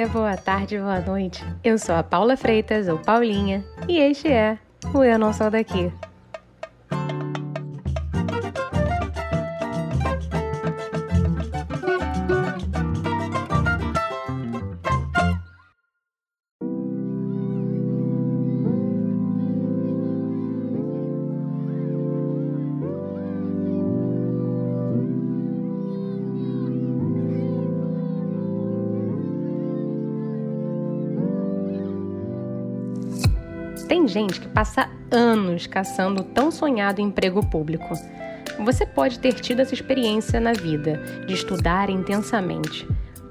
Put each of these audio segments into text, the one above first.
dia, boa tarde, boa noite. Eu sou a Paula Freitas, ou Paulinha, e este é o Eu Não Sou Daqui. Gente que passa anos caçando o tão sonhado emprego público. Você pode ter tido essa experiência na vida, de estudar intensamente.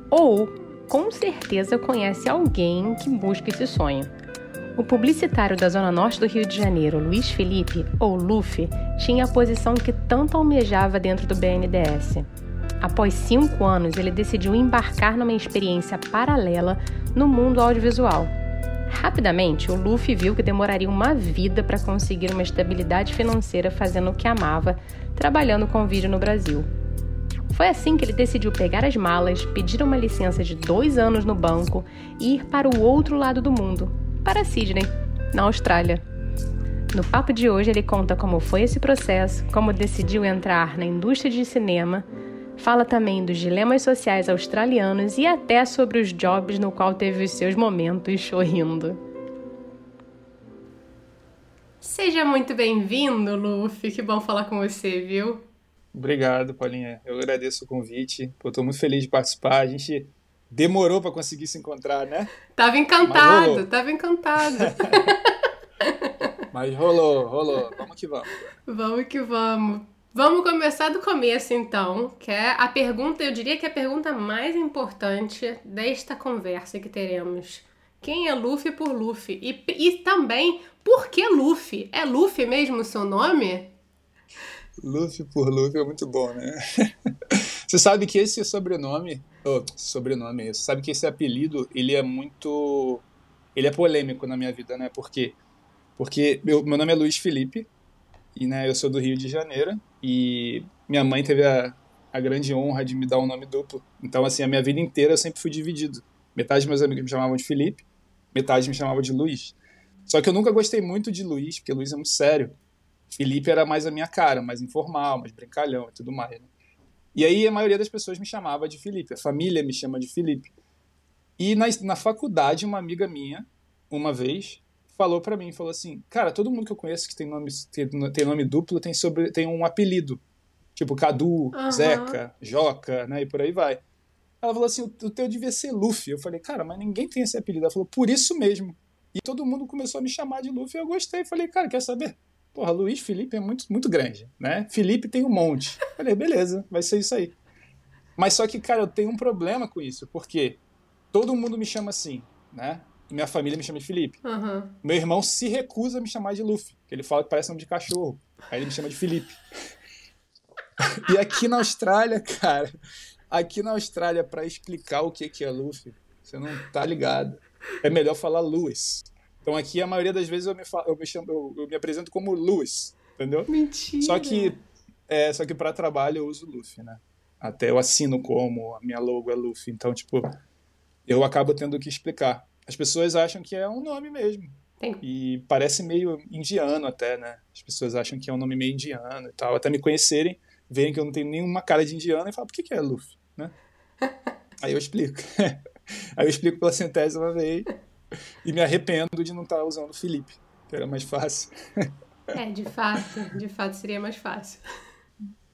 Ou, com certeza, conhece alguém que busca esse sonho. O publicitário da Zona Norte do Rio de Janeiro, Luiz Felipe, ou Luffy, tinha a posição que tanto almejava dentro do BNDES. Após cinco anos, ele decidiu embarcar numa experiência paralela no mundo audiovisual Rapidamente, o Luffy viu que demoraria uma vida para conseguir uma estabilidade financeira fazendo o que amava, trabalhando com vídeo no Brasil. Foi assim que ele decidiu pegar as malas, pedir uma licença de dois anos no banco e ir para o outro lado do mundo, para Sydney, na Austrália. No papo de hoje, ele conta como foi esse processo, como decidiu entrar na indústria de cinema, Fala também dos dilemas sociais australianos e até sobre os jobs no qual teve os seus momentos sorrindo. Seja muito bem-vindo, Luffy. Que bom falar com você, viu? Obrigado, Paulinha. Eu agradeço o convite. Estou muito feliz de participar. A gente demorou para conseguir se encontrar, né? Tava encantado, tava encantado. Mas rolou, rolou. Vamos que vamos. Vamos que vamos. Vamos começar do começo, então, que é a pergunta, eu diria que é a pergunta mais importante desta conversa que teremos. Quem é Luffy por Luffy? E, e também, por que Luffy? É Luffy mesmo o seu nome? Luffy por Luffy é muito bom, né? Você sabe que esse sobrenome, oh, sobrenome, sabe que esse apelido, ele é muito, ele é polêmico na minha vida, né? Por quê? Porque meu, meu nome é Luiz Felipe, e né, eu sou do Rio de Janeiro, e minha mãe teve a, a grande honra de me dar um nome duplo. Então, assim, a minha vida inteira eu sempre fui dividido. Metade dos meus amigos me chamavam de Felipe, metade me chamavam de Luiz. Só que eu nunca gostei muito de Luiz, porque Luiz é muito sério. Felipe era mais a minha cara, mais informal, mais brincalhão e tudo mais. Né? E aí a maioria das pessoas me chamava de Felipe, a família me chama de Felipe. E na, na faculdade, uma amiga minha, uma vez, falou para mim, falou assim, cara, todo mundo que eu conheço que tem nome, tem, tem nome duplo tem, sobre, tem um apelido. Tipo Cadu, uhum. Zeca, Joca, né? E por aí vai. Ela falou assim, o teu devia ser Luffy. Eu falei, cara, mas ninguém tem esse apelido. Ela falou, por isso mesmo. E todo mundo começou a me chamar de Luffy. Eu gostei. Falei, cara, quer saber? Porra, Luiz Felipe é muito, muito grande, né? Felipe tem um monte. Falei, beleza, vai ser isso aí. Mas só que, cara, eu tenho um problema com isso, porque todo mundo me chama assim, né? Minha família me chama de Felipe. Uhum. Meu irmão se recusa a me chamar de Luffy, porque ele fala que parece nome de cachorro. Aí ele me chama de Felipe. e aqui na Austrália, cara, aqui na Austrália, para explicar o que, que é Luffy, você não tá ligado. É melhor falar Lewis. Então aqui a maioria das vezes eu me, falo, eu me, chamo, eu, eu me apresento como Lewis, entendeu? Mentira. Só que, é, só que para trabalho eu uso Luffy, né? Até eu assino como, a minha logo é Luffy. Então, tipo, eu acabo tendo que explicar. As pessoas acham que é um nome mesmo. Tem. E parece meio indiano até, né? As pessoas acham que é um nome meio indiano e tal. Até me conhecerem, verem que eu não tenho nenhuma cara de indiano e falam, por que, que é Luffy? Né? Aí eu explico. Aí eu explico pela centésima vez e me arrependo de não estar usando Felipe, que era mais fácil. É, de fato, de fato seria mais fácil.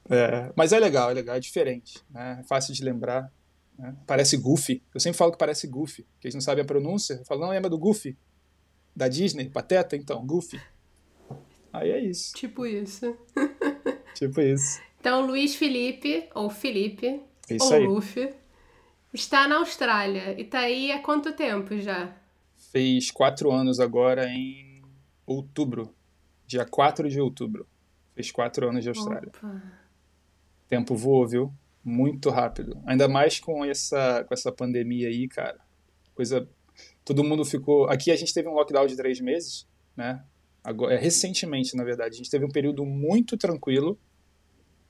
É, mas é legal, é legal, é diferente, né? É fácil de lembrar. Né? Parece Goofy. Eu sempre falo que parece Goofy, que eles não sabem a pronúncia. Eu falo, não, lembra do Goofy? Da Disney? Pateta? Então, Goofy. Aí é isso. Tipo isso. tipo isso. Então, Luiz Felipe, ou Felipe, isso ou aí. Luffy, está na Austrália. E tá aí há quanto tempo já? Fez quatro anos agora em outubro. Dia 4 de outubro. Fez quatro anos de Austrália. Opa. Tempo voou, viu? Muito rápido. Ainda mais com essa, com essa pandemia aí, cara. Coisa. Todo mundo ficou. Aqui a gente teve um lockdown de três meses, né? Agora, é, recentemente, na verdade. A gente teve um período muito tranquilo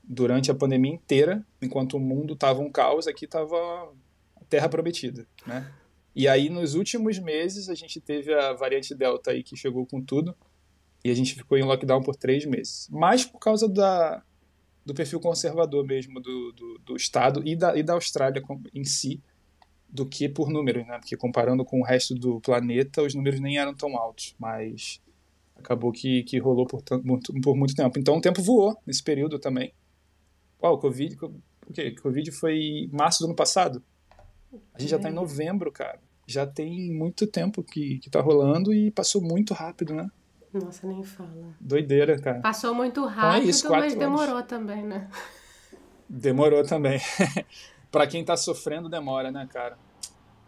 durante a pandemia inteira, enquanto o mundo tava um caos, aqui tava a terra prometida, né? E aí, nos últimos meses, a gente teve a variante Delta aí que chegou com tudo. E a gente ficou em lockdown por três meses. Mais por causa da, do perfil conservador mesmo do, do, do Estado e da, e da Austrália em si, do que por números, né? Porque comparando com o resto do planeta, os números nem eram tão altos, mas acabou que, que rolou por, muito, por muito tempo. Então o tempo voou nesse período também. Uau, o Covid, o quê? Covid foi março do ano passado. A gente já tá em novembro, cara. Já tem muito tempo que, que tá rolando e passou muito rápido, né? Nossa, nem fala. Doideira, cara. Passou muito rápido, então é isso, mas demorou anos. também, né? Demorou também. para quem tá sofrendo, demora, né, cara?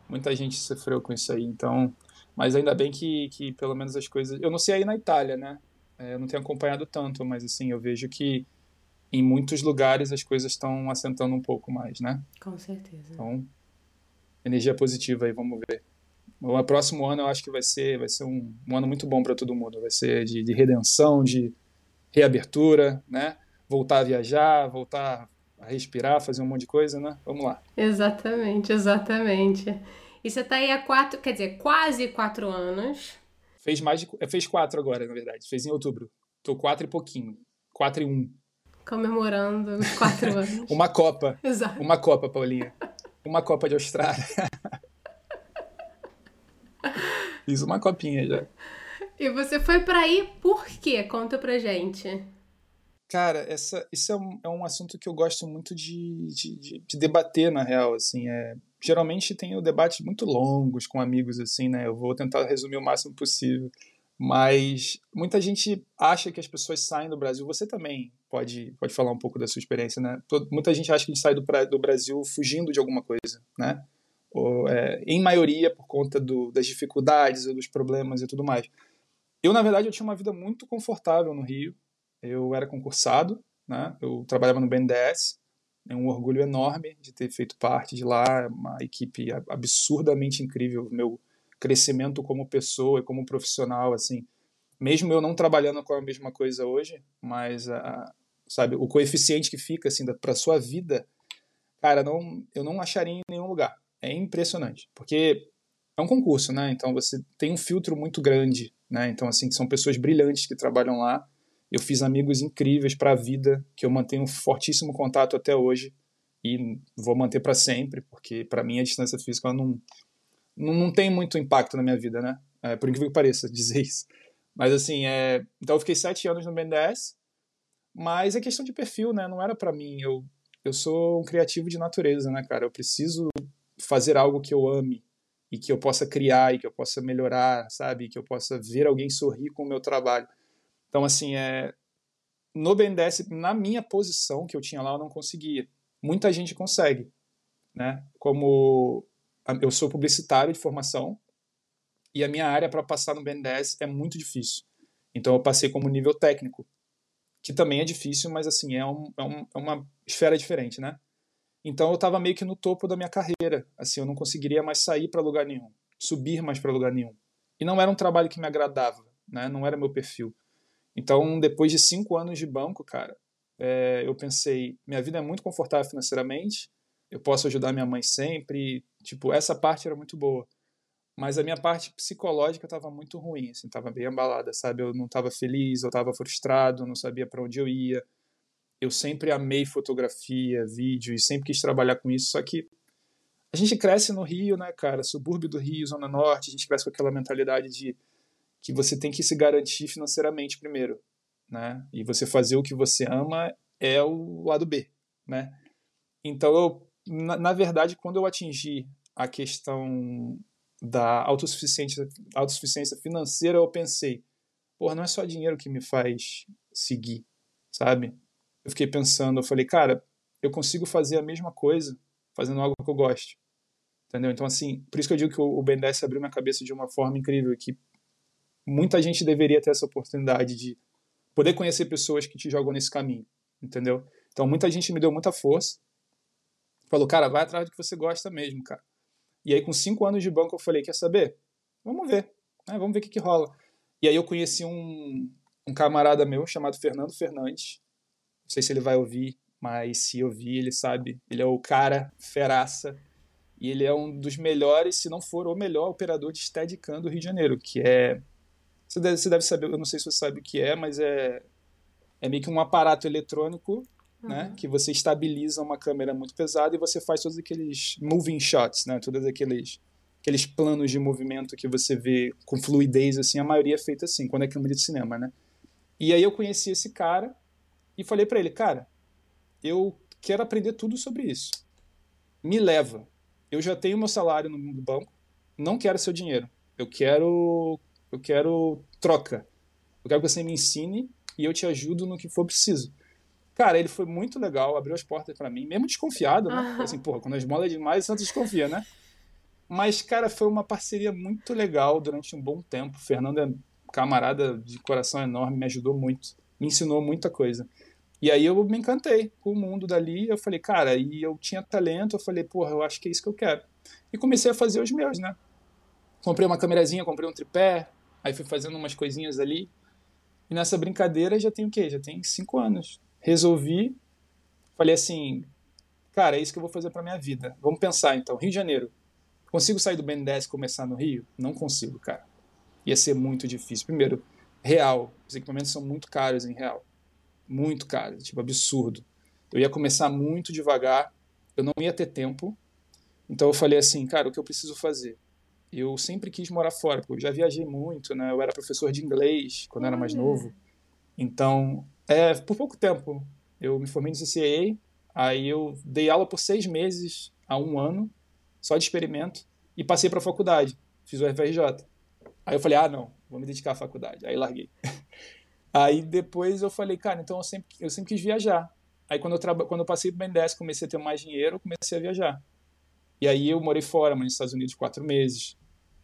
Muita gente sofreu com isso aí, então. Mas ainda bem que, que pelo menos as coisas. Eu não sei aí na Itália, né? É, eu não tenho acompanhado tanto, mas assim, eu vejo que em muitos lugares as coisas estão assentando um pouco mais, né? Com certeza. Então, energia positiva aí, vamos ver. O próximo ano eu acho que vai ser, vai ser um, um ano muito bom para todo mundo. Vai ser de, de, redenção, de reabertura, né? Voltar a viajar, voltar a respirar, fazer um monte de coisa, né? Vamos lá. Exatamente, exatamente. E você está aí há quatro, quer dizer, quase quatro anos. Fez mais de, fez quatro agora, na verdade. Fez em outubro. Tô quatro e pouquinho. Quatro e um. Comemorando os quatro anos. Uma Copa. Exato. Uma Copa, Paulinha. Uma Copa de Austrália. Fiz uma copinha já. E você foi para aí por quê? Conta pra gente. Cara, essa, isso é um, é um assunto que eu gosto muito de, de, de, de debater, na real, assim, é, geralmente tenho debates muito longos com amigos, assim, né, eu vou tentar resumir o máximo possível, mas muita gente acha que as pessoas saem do Brasil, você também pode, pode falar um pouco da sua experiência, né, muita gente acha que a gente sai do, do Brasil fugindo de alguma coisa, né, ou, é, em maioria por conta do, das dificuldades ou dos problemas e tudo mais. Eu, na verdade, eu tinha uma vida muito confortável no Rio, eu era concursado, né? Eu trabalhava no BNDES, é um orgulho enorme de ter feito parte de lá, uma equipe absurdamente incrível, meu crescimento como pessoa e como profissional, assim, mesmo eu não trabalhando com a mesma coisa hoje, mas a, sabe, o coeficiente que fica assim para sua vida, cara, não, eu não acharia em nenhum lugar. É impressionante, porque é um concurso, né? Então você tem um filtro muito grande, né? Então assim, são pessoas brilhantes que trabalham lá eu fiz amigos incríveis para a vida, que eu mantenho um fortíssimo contato até hoje e vou manter para sempre, porque para mim a distância física não, não, não, tem muito impacto na minha vida, né? É, por incrível que pareça dizer isso. Mas assim, é... então eu fiquei sete anos no BNDES, mas é questão de perfil, né? Não era para mim. Eu, eu sou um criativo de natureza, né, cara? Eu preciso fazer algo que eu ame e que eu possa criar e que eu possa melhorar, sabe? Que eu possa ver alguém sorrir com o meu trabalho. Então, assim, é, no BNDES, na minha posição que eu tinha lá, eu não conseguia. Muita gente consegue. Né? Como eu sou publicitário de formação e a minha área para passar no BNDES é muito difícil. Então, eu passei como nível técnico, que também é difícil, mas assim, é, um, é, um, é uma esfera diferente, né? Então, eu estava meio que no topo da minha carreira. Assim, eu não conseguiria mais sair para lugar nenhum, subir mais para lugar nenhum. E não era um trabalho que me agradava, né? Não era meu perfil. Então, depois de cinco anos de banco, cara, é, eu pensei, minha vida é muito confortável financeiramente, eu posso ajudar minha mãe sempre, tipo, essa parte era muito boa. Mas a minha parte psicológica estava muito ruim, assim, estava bem abalada, sabe? Eu não estava feliz, eu estava frustrado, não sabia para onde eu ia. Eu sempre amei fotografia, vídeo e sempre quis trabalhar com isso, só que a gente cresce no Rio, né, cara? Subúrbio do Rio, Zona Norte, a gente cresce com aquela mentalidade de que você tem que se garantir financeiramente primeiro, né? E você fazer o que você ama é o lado B, né? Então, eu, na, na verdade, quando eu atingi a questão da autossuficiência, autossuficiência financeira, eu pensei, porra, não é só dinheiro que me faz seguir, sabe? Eu fiquei pensando, eu falei, cara, eu consigo fazer a mesma coisa fazendo algo que eu gosto. Entendeu? Então, assim, por isso que eu digo que o BNDES abriu minha cabeça de uma forma incrível, que muita gente deveria ter essa oportunidade de poder conhecer pessoas que te jogam nesse caminho, entendeu? Então muita gente me deu muita força, falou, cara, vai atrás do que você gosta mesmo, cara. E aí com cinco anos de banco eu falei, quer saber? Vamos ver, né? vamos ver o que, que rola. E aí eu conheci um, um camarada meu chamado Fernando Fernandes, não sei se ele vai ouvir, mas se ouvir ele sabe, ele é o cara feraça E ele é um dos melhores, se não for o melhor operador de Steadicam do Rio de Janeiro, que é você deve, você deve saber, eu não sei se você sabe o que é, mas é é meio que um aparato eletrônico uhum. né, que você estabiliza uma câmera muito pesada e você faz todos aqueles moving shots, né, todos aqueles aqueles planos de movimento que você vê com fluidez assim, a maioria é feita assim, quando é câmera de cinema, né? E aí eu conheci esse cara e falei para ele, cara, eu quero aprender tudo sobre isso. Me leva. Eu já tenho meu salário no banco, não quero seu dinheiro. Eu quero eu quero troca. Eu quero que você me ensine e eu te ajudo no que for preciso. Cara, ele foi muito legal, abriu as portas para mim, mesmo desconfiado, né? Uhum. Assim, porra, quando as molas é demais, você desconfia, né? Mas, cara, foi uma parceria muito legal durante um bom tempo. O Fernando é camarada de coração enorme, me ajudou muito, me ensinou muita coisa. E aí eu me encantei com o mundo dali. Eu falei, cara, e eu tinha talento. Eu falei, porra, eu acho que é isso que eu quero. E comecei a fazer os meus, né? Comprei uma câmerazinha, comprei um tripé, aí fui fazendo umas coisinhas ali. E nessa brincadeira já tem o quê? Já tem cinco anos. Resolvi, falei assim, cara, é isso que eu vou fazer para minha vida. Vamos pensar então, Rio de Janeiro. Consigo sair do 10 e começar no Rio? Não consigo, cara. Ia ser muito difícil. Primeiro, real. Os equipamentos são muito caros em real. Muito caros, tipo absurdo. Eu ia começar muito devagar, eu não ia ter tempo. Então eu falei assim, cara, o que eu preciso fazer? eu sempre quis morar fora, porque eu já viajei muito, né? Eu era professor de inglês quando era mais novo. Então, é, por pouco tempo, eu me formei no CCA, aí eu dei aula por seis meses a um ano, só de experimento, e passei para a faculdade, fiz o FRJ. Aí eu falei, ah, não, vou me dedicar à faculdade. Aí larguei. Aí depois eu falei, cara, então eu sempre, eu sempre quis viajar. Aí quando eu, traba, quando eu passei para o BNDES, comecei a ter mais dinheiro, eu comecei a viajar. E aí eu morei fora, nos Estados Unidos quatro meses.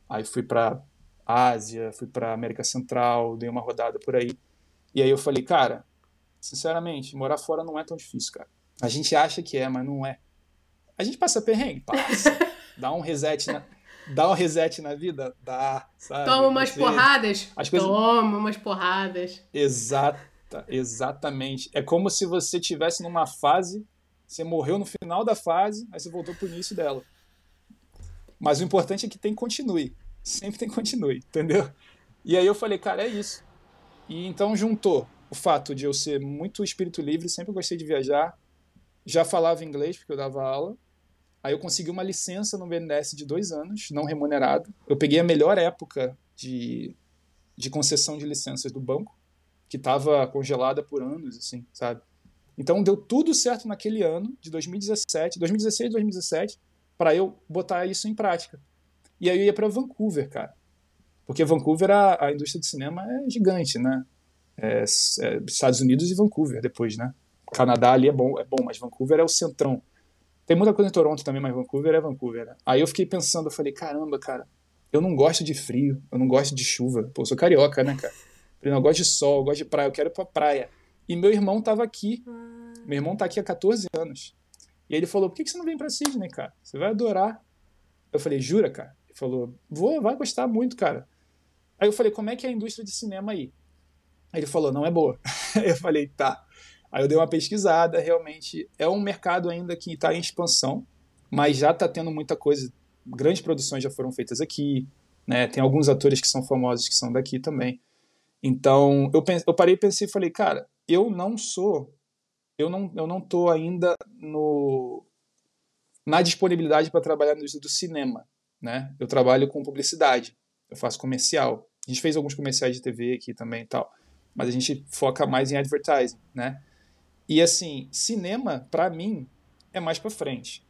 Aí fui para Ásia, fui para América Central, dei uma rodada por aí. E aí eu falei, cara, sinceramente, morar fora não é tão difícil, cara. A gente acha que é, mas não é. A gente passa perrengue, passa. dá um reset na, dá um reset na vida, dá, sabe? Toma umas Você, porradas. As coisas... Toma umas porradas. Exata, exatamente. É como se você tivesse numa fase você morreu no final da fase, aí você voltou pro início dela. Mas o importante é que tem continue. Sempre tem continue, entendeu? E aí eu falei, cara, é isso. E então juntou o fato de eu ser muito espírito livre, sempre gostei de viajar, já falava inglês porque eu dava aula. Aí eu consegui uma licença no BNDES de dois anos, não remunerado. Eu peguei a melhor época de, de concessão de licenças do banco, que estava congelada por anos, assim, sabe? Então deu tudo certo naquele ano de 2017, 2016, 2017, para eu botar isso em prática. E aí eu ia para Vancouver, cara. Porque Vancouver, a, a, indústria de cinema é gigante, né? É, é, Estados Unidos e Vancouver depois, né? Canadá ali é bom, é bom, mas Vancouver é o centrão. Tem muita coisa em Toronto também, mas Vancouver é Vancouver. Né? Aí eu fiquei pensando, eu falei, caramba, cara, eu não gosto de frio, eu não gosto de chuva. Pô, eu sou carioca, né, cara? Eu não gosto de sol, eu gosto de praia, eu quero ir pra praia. E meu irmão estava aqui. Ah. Meu irmão está aqui há 14 anos. E ele falou: por que, você não vem para Sydney, cara? Você vai adorar. Eu falei: jura, cara? Ele falou: vou, vai gostar muito, cara. Aí eu falei: como é que é a indústria de cinema aí? Aí ele falou: não é boa. eu falei: tá. Aí eu dei uma pesquisada, realmente é um mercado ainda que está em expansão, mas já está tendo muita coisa. Grandes produções já foram feitas aqui, né? Tem alguns atores que são famosos que são daqui também. Então eu, pense, eu parei e pensei falei, cara, eu não sou, eu não, eu não tô ainda no na disponibilidade para trabalhar no do cinema, né? Eu trabalho com publicidade, eu faço comercial. A gente fez alguns comerciais de TV aqui também e tal, mas a gente foca mais em advertising, né? E assim, cinema para mim é mais para frente.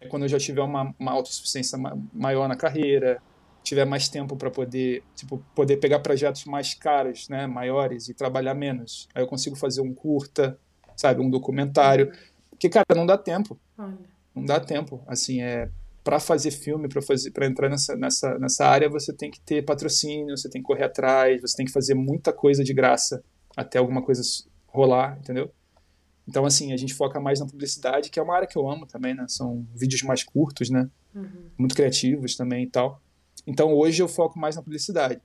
É quando eu já tiver uma, uma autossuficiência maior na carreira, tiver mais tempo para poder, tipo, poder pegar projetos mais caros, né, maiores e trabalhar menos. Aí eu consigo fazer um curta, sabe, um documentário, que cara, não dá tempo. Olha. Não dá tempo, assim, é para fazer filme, para fazer para entrar nessa, nessa nessa área, você tem que ter patrocínio, você tem que correr atrás, você tem que fazer muita coisa de graça até alguma coisa rolar, entendeu? Então, assim, a gente foca mais na publicidade, que é uma área que eu amo também, né? São vídeos mais curtos, né? Uhum. Muito criativos também e tal. Então hoje eu foco mais na publicidade.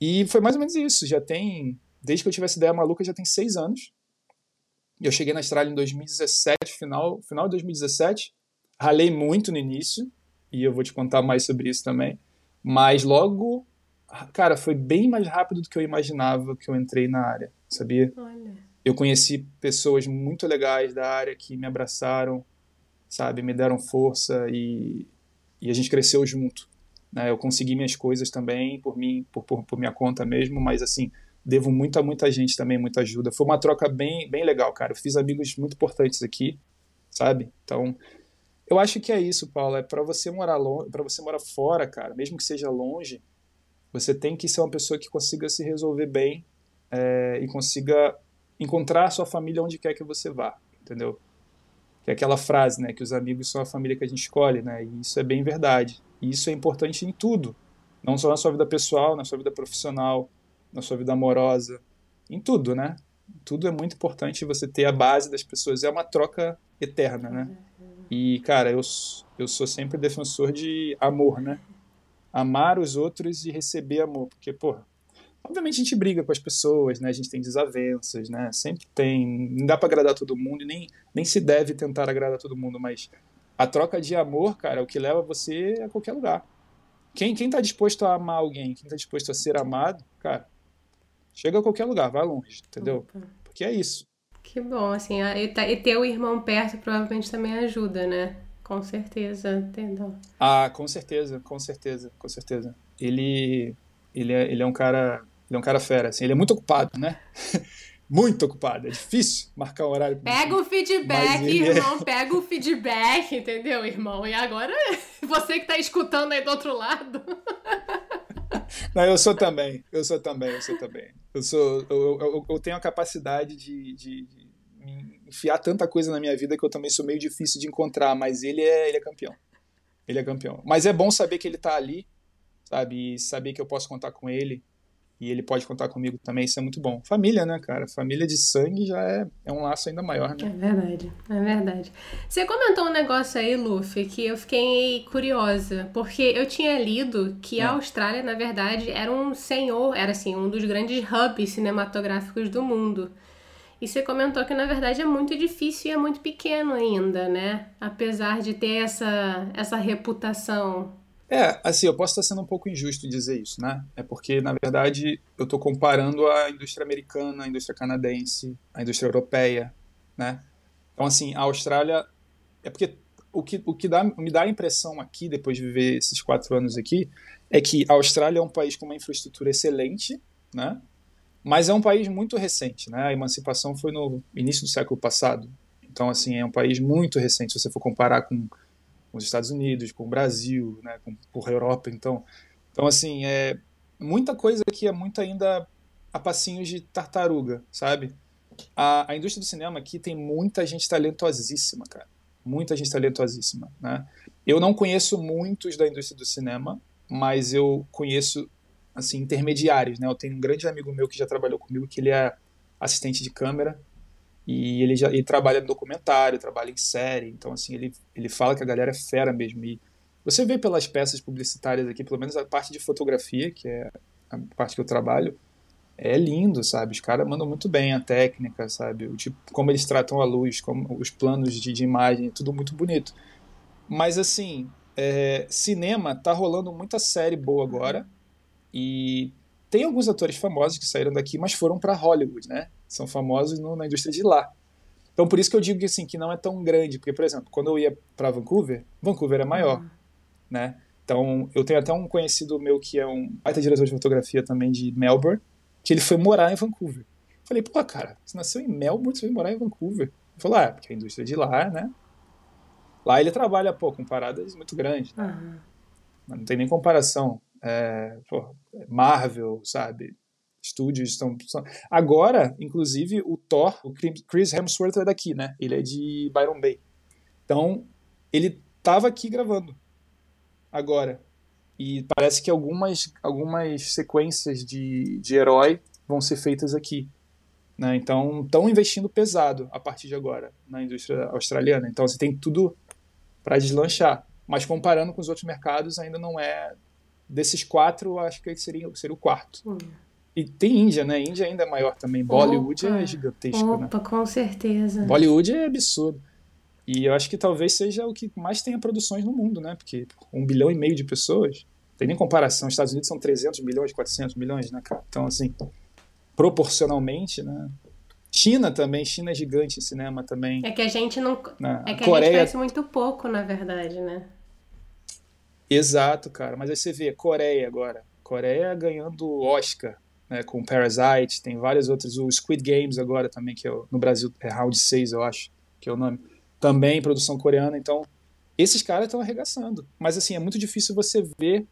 E foi mais ou menos isso. Já tem, desde que eu tive essa ideia maluca, já tem seis anos. Eu cheguei na Austrália em 2017, final, final de 2017. ralei muito no início, e eu vou te contar mais sobre isso também. Mas logo, cara, foi bem mais rápido do que eu imaginava que eu entrei na área, sabia? Olha. Eu conheci pessoas muito legais da área que me abraçaram, sabe, me deram força e, e a gente cresceu junto. Né? Eu consegui minhas coisas também por mim, por, por, por minha conta mesmo, mas assim, devo muito a muita gente também, muita ajuda. Foi uma troca bem, bem legal, cara. Eu fiz amigos muito importantes aqui, sabe? Então, eu acho que é isso, Paulo. É para você morar longe, para você morar fora, cara, mesmo que seja longe, você tem que ser uma pessoa que consiga se resolver bem é, e consiga encontrar sua família onde quer que você vá, entendeu? Que é aquela frase, né, que os amigos são a família que a gente escolhe, né? E isso é bem verdade. E isso é importante em tudo, não só na sua vida pessoal, na sua vida profissional, na sua vida amorosa, em tudo, né? Tudo é muito importante você ter a base das pessoas. É uma troca eterna, né? E, cara, eu, eu sou sempre defensor de amor, né? Amar os outros e receber amor. Porque, pô, obviamente a gente briga com as pessoas, né? A gente tem desavenças, né? Sempre tem. Não dá para agradar todo mundo e nem, nem se deve tentar agradar todo mundo, mas a troca de amor, cara, é o que leva você a qualquer lugar. Quem, quem tá disposto a amar alguém, quem tá disposto a ser amado, cara, chega a qualquer lugar, vai longe, entendeu? Opa. Porque é isso. Que bom, assim, e ter o irmão perto provavelmente também ajuda, né? Com certeza, entendeu? Ah, com certeza, com certeza, com certeza. Ele, ele, é, ele é um cara, ele é um cara fera, assim, ele é muito ocupado, né? muito ocupado, é difícil marcar um horário. Pega o feedback, é irmão, é... pega o feedback, entendeu, irmão? E agora, você que tá escutando aí do outro lado. Não, eu sou também. Eu sou também, eu sou também. Eu, sou, eu, eu, eu tenho a capacidade de, de, de, enfiar tanta coisa na minha vida que eu também sou meio difícil de encontrar, mas ele é, ele é campeão. Ele é campeão. Mas é bom saber que ele tá ali, sabe? E saber que eu posso contar com ele e ele pode contar comigo também, isso é muito bom. Família, né, cara? Família de sangue já é, é um laço ainda maior, né? É verdade, é verdade. Você comentou um negócio aí, Luffy, que eu fiquei curiosa, porque eu tinha lido que é. a Austrália, na verdade, era um senhor, era assim, um dos grandes hubs cinematográficos do mundo. E você comentou que na verdade é muito difícil e é muito pequeno ainda, né? Apesar de ter essa, essa reputação é, assim, eu posso estar sendo um pouco injusto dizer isso, né? É porque, na verdade, eu estou comparando a indústria americana, a indústria canadense, a indústria europeia, né? Então, assim, a Austrália... É porque o que, o que dá, me dá a impressão aqui, depois de viver esses quatro anos aqui, é que a Austrália é um país com uma infraestrutura excelente, né? Mas é um país muito recente, né? A emancipação foi no início do século passado. Então, assim, é um país muito recente, se você for comparar com com os Estados Unidos, com o Brasil, né, com, a Europa. Então, então, assim, é muita coisa que é muito ainda a passinhos de tartaruga, sabe? A, a indústria do cinema aqui tem muita gente talentosíssima, cara. Muita gente talentosíssima, né? Eu não conheço muitos da indústria do cinema, mas eu conheço, assim, intermediários, né? Eu tenho um grande amigo meu que já trabalhou comigo, que ele é assistente de câmera, e ele já ele trabalha no documentário, trabalha em série, então assim, ele, ele fala que a galera é fera mesmo. E você vê pelas peças publicitárias aqui, pelo menos a parte de fotografia, que é a parte que eu trabalho, é lindo, sabe? Os caras mandam muito bem a técnica, sabe? O tipo, como eles tratam a luz, como os planos de, de imagem, tudo muito bonito. Mas assim, é, cinema tá rolando muita série boa agora e tem alguns atores famosos que saíram daqui, mas foram para Hollywood, né? São famosos no, na indústria de lá. Então por isso que eu digo que assim que não é tão grande, porque por exemplo, quando eu ia para Vancouver, Vancouver é maior, uhum. né? Então eu tenho até um conhecido meu que é um baita diretor de fotografia também de Melbourne, que ele foi morar em Vancouver. Falei, pô, cara, você nasceu em Melbourne, você foi morar em Vancouver. Ele falou, ah, porque a indústria de lá, né? Lá ele trabalha, pô, com paradas muito grandes, né? Uhum. Não tem nem comparação é, pô, Marvel, sabe? Estúdios estão. Agora, inclusive, o Thor, o Chris Hemsworth é daqui, né? Ele é de Byron Bay. Então, ele estava aqui gravando. Agora. E parece que algumas, algumas sequências de, de herói vão ser feitas aqui. Né? Então, estão investindo pesado a partir de agora na indústria australiana. Então, você tem tudo para deslanchar. Mas comparando com os outros mercados, ainda não é Desses quatro, acho que seria, seria o quarto. Hum. E tem Índia, né? Índia ainda é maior também. Bollywood é Opa. é gigantesco, né? Opa, né? com certeza. Bollywood é absurdo. E eu acho que talvez seja o que mais tenha produções no mundo, né? Porque um bilhão e meio de pessoas, tem nem comparação. Os Estados Unidos são 300 milhões, 400 milhões, né, cara? Então, assim, proporcionalmente, né? China também, China é gigante em cinema também. É que a gente não. Né? É que Coreia... a gente conhece muito pouco, na verdade, né? Exato, cara. Mas aí você vê, Coreia agora. Coreia ganhando Oscar, né, com Parasite, tem vários outros. O Squid Games agora também, que é, no Brasil é Round 6, eu acho, que é o nome. Também produção coreana, então esses caras estão arregaçando. Mas assim, é muito difícil você ver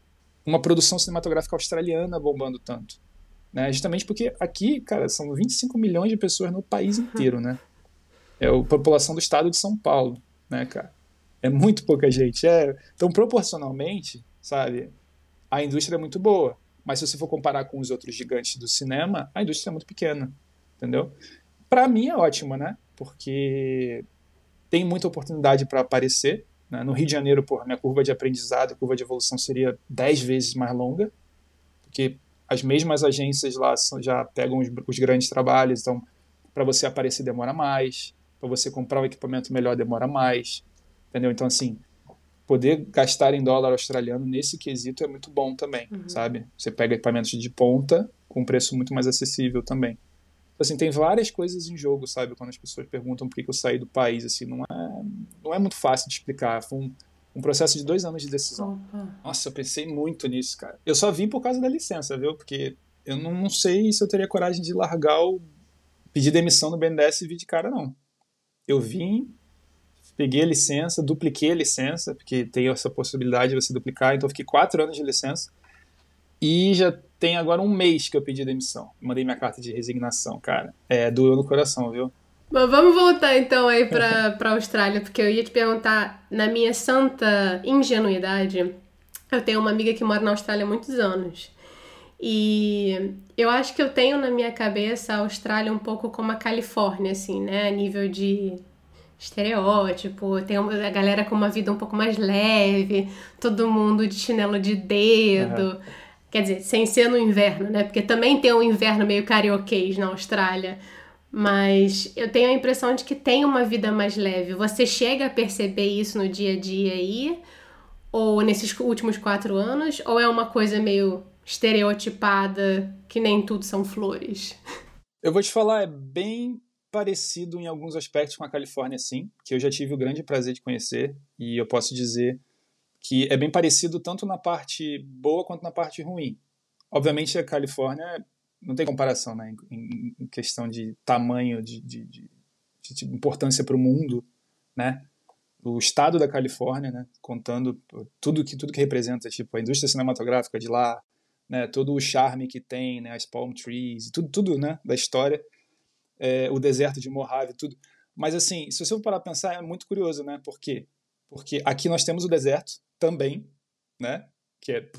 uma produção cinematográfica australiana bombando tanto. Né? Justamente porque aqui, cara, são 25 milhões de pessoas no país inteiro, né? É a população do estado de São Paulo, né, cara? É muito pouca gente. É... Então, proporcionalmente, sabe, a indústria é muito boa. Mas se você for comparar com os outros gigantes do cinema, a indústria é muito pequena, entendeu? Para mim é ótima, né? Porque tem muita oportunidade para aparecer. Né? No Rio de Janeiro, por minha curva de aprendizado, curva de evolução seria 10 vezes mais longa, porque as mesmas agências lá já pegam os, os grandes trabalhos, então para você aparecer demora mais, para você comprar um equipamento melhor demora mais, entendeu? Então assim, poder gastar em dólar australiano nesse quesito é muito bom também, uhum. sabe? Você pega equipamentos de ponta com preço muito mais acessível também. Então, assim, tem várias coisas em jogo, sabe? Quando as pessoas perguntam por que eu saí do país, assim, não é, não é muito fácil de explicar. Foi um, um processo de dois anos de decisão. Opa. Nossa, eu pensei muito nisso, cara. Eu só vim por causa da licença, viu? Porque eu não, não sei se eu teria coragem de largar o. pedir demissão no BNDES e vir de cara, não. Eu vim, peguei a licença, dupliquei a licença, porque tem essa possibilidade de você duplicar, então fiquei quatro anos de licença. E já tem agora um mês que eu pedi demissão. Mandei minha carta de resignação, cara. É, doeu no coração, viu? Bom, vamos voltar então aí pra, pra Austrália, porque eu ia te perguntar, na minha santa ingenuidade, eu tenho uma amiga que mora na Austrália há muitos anos. E eu acho que eu tenho na minha cabeça a Austrália um pouco como a Califórnia, assim, né? A nível de estereótipo, tem a galera com uma vida um pouco mais leve, todo mundo de chinelo de dedo. Uhum. Quer dizer, sem ser no inverno, né? Porque também tem um inverno meio carioquês na Austrália. Mas eu tenho a impressão de que tem uma vida mais leve. Você chega a perceber isso no dia a dia aí? Ou nesses últimos quatro anos? Ou é uma coisa meio estereotipada que nem tudo são flores? Eu vou te falar, é bem parecido em alguns aspectos com a Califórnia, sim, que eu já tive o grande prazer de conhecer. E eu posso dizer que é bem parecido tanto na parte boa quanto na parte ruim. Obviamente, a Califórnia não tem comparação né, em, questão de tamanho, de, de, de, de importância para o mundo, né? O estado da Califórnia, né, contando tudo que tudo que representa, tipo a indústria cinematográfica de lá, né, todo o charme que tem, né, as palm trees, tudo, tudo, né, da história, é, o deserto de Mojave, tudo. Mas assim, se você parar a pensar, é muito curioso, né? Por quê? Porque aqui nós temos o deserto também, né? Que é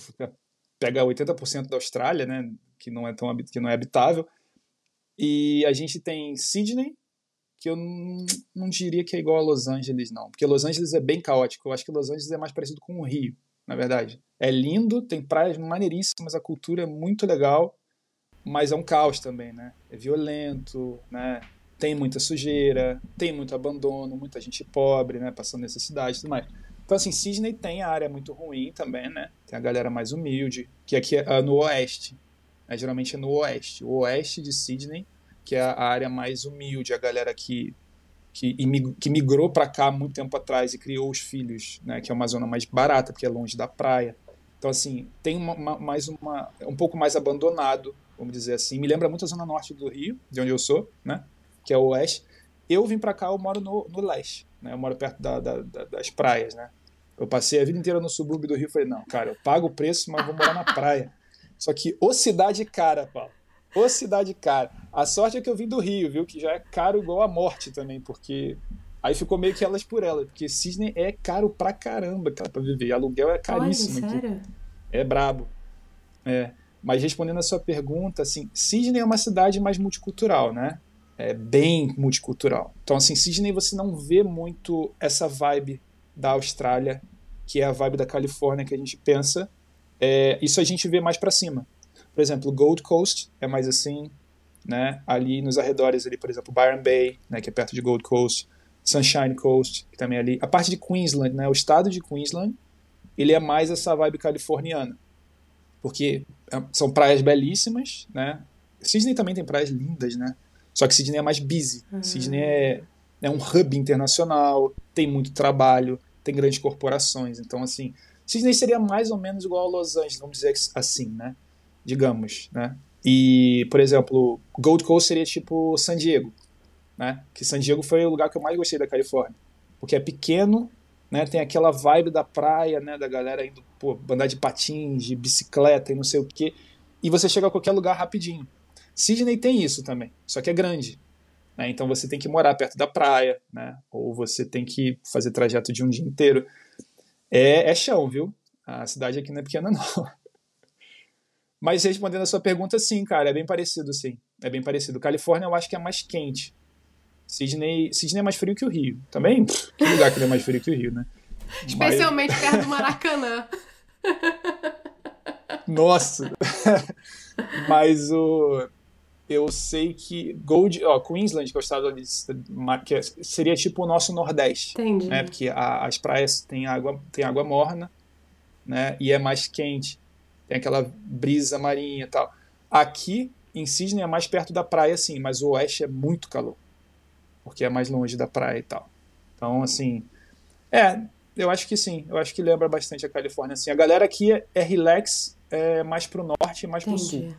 pega 80% da Austrália, né? que não é tão que não é habitável. E a gente tem Sydney, que eu não, não diria que é igual a Los Angeles, não. Porque Los Angeles é bem caótico. Eu acho que Los Angeles é mais parecido com o Rio, na verdade. É lindo, tem praias maneiríssimas, a cultura é muito legal, mas é um caos também, né? É violento, né? Tem muita sujeira, tem muito abandono, muita gente pobre, né? Passando necessidade e tudo mais. Então, assim, Sydney tem a área muito ruim também, né? Tem a galera mais humilde, que aqui é no oeste né, geralmente é no oeste, o oeste de Sydney, que é a área mais humilde, a galera que, que, que migrou para cá muito tempo atrás e criou os filhos, né, que é uma zona mais barata, porque é longe da praia. Então, assim, tem uma, uma, mais uma, um pouco mais abandonado, vamos dizer assim. Me lembra muito a zona norte do Rio, de onde eu sou, né, que é o oeste. Eu vim para cá, eu moro no, no leste, né, eu moro perto da, da, da, das praias, né. Eu passei a vida inteira no subúrbio do Rio, falei, não, cara, eu pago o preço, mas vou morar na praia. Só que o cidade cara, Paulo. O cidade cara. A sorte é que eu vim do Rio, viu? Que já é caro igual a morte também, porque aí ficou meio que elas por elas, porque Sydney é caro pra caramba, cara, pra viver. Aluguel é caríssimo. Olha, sério? Aqui. É brabo. É. Mas respondendo a sua pergunta, assim, Sydney é uma cidade mais multicultural, né? É bem multicultural. Então, assim, Sydney você não vê muito essa vibe da Austrália, que é a vibe da Califórnia que a gente pensa, é, isso a gente vê mais para cima. Por exemplo, Gold Coast é mais assim, né? Ali nos arredores, ali, por exemplo, Byron Bay, né, que é perto de Gold Coast, Sunshine Coast, que também é ali. A parte de Queensland, né? O estado de Queensland, ele é mais essa vibe californiana. Porque é, são praias belíssimas, né? Sydney também tem praias lindas, né? Só que Sydney é mais busy. Uhum. Sydney é, é um hub internacional, tem muito trabalho, tem grandes corporações. Então, assim, Sydney seria mais ou menos igual a Los Angeles, vamos dizer assim, né? Digamos, né? E, por exemplo, Gold Coast seria tipo San Diego, né? Que San Diego foi o lugar que eu mais gostei da Califórnia, porque é pequeno, né? Tem aquela vibe da praia, né? Da galera indo pô, andar de patins, de bicicleta e não sei o quê, e você chega a qualquer lugar rapidinho. Sydney tem isso também, só que é grande. Né? Então você tem que morar perto da praia, né? Ou você tem que fazer trajeto de um dia inteiro. É, é chão, viu? A cidade aqui não é pequena, não. Mas respondendo a sua pergunta, sim, cara, é bem parecido, sim. É bem parecido. Califórnia eu acho que é mais quente. Sydney, Sydney é mais frio que o Rio. Também, pff, que lugar que ele é mais frio que o Rio, né? Especialmente Mas... perto do Maracanã. Nossa! Mas o. Eu sei que Gold, ó, Queensland, que é o estado ali, que é, seria tipo o nosso Nordeste. Entendi. Né? Porque a, as praias têm água, têm água morna, né? E é mais quente tem aquela brisa marinha e tal. Aqui em Sydney é mais perto da praia, sim, mas o oeste é muito calor, porque é mais longe da praia e tal. Então, assim, é, eu acho que sim, eu acho que lembra bastante a Califórnia, assim. A galera aqui é, é relax é, mais pro norte e mais pro sul.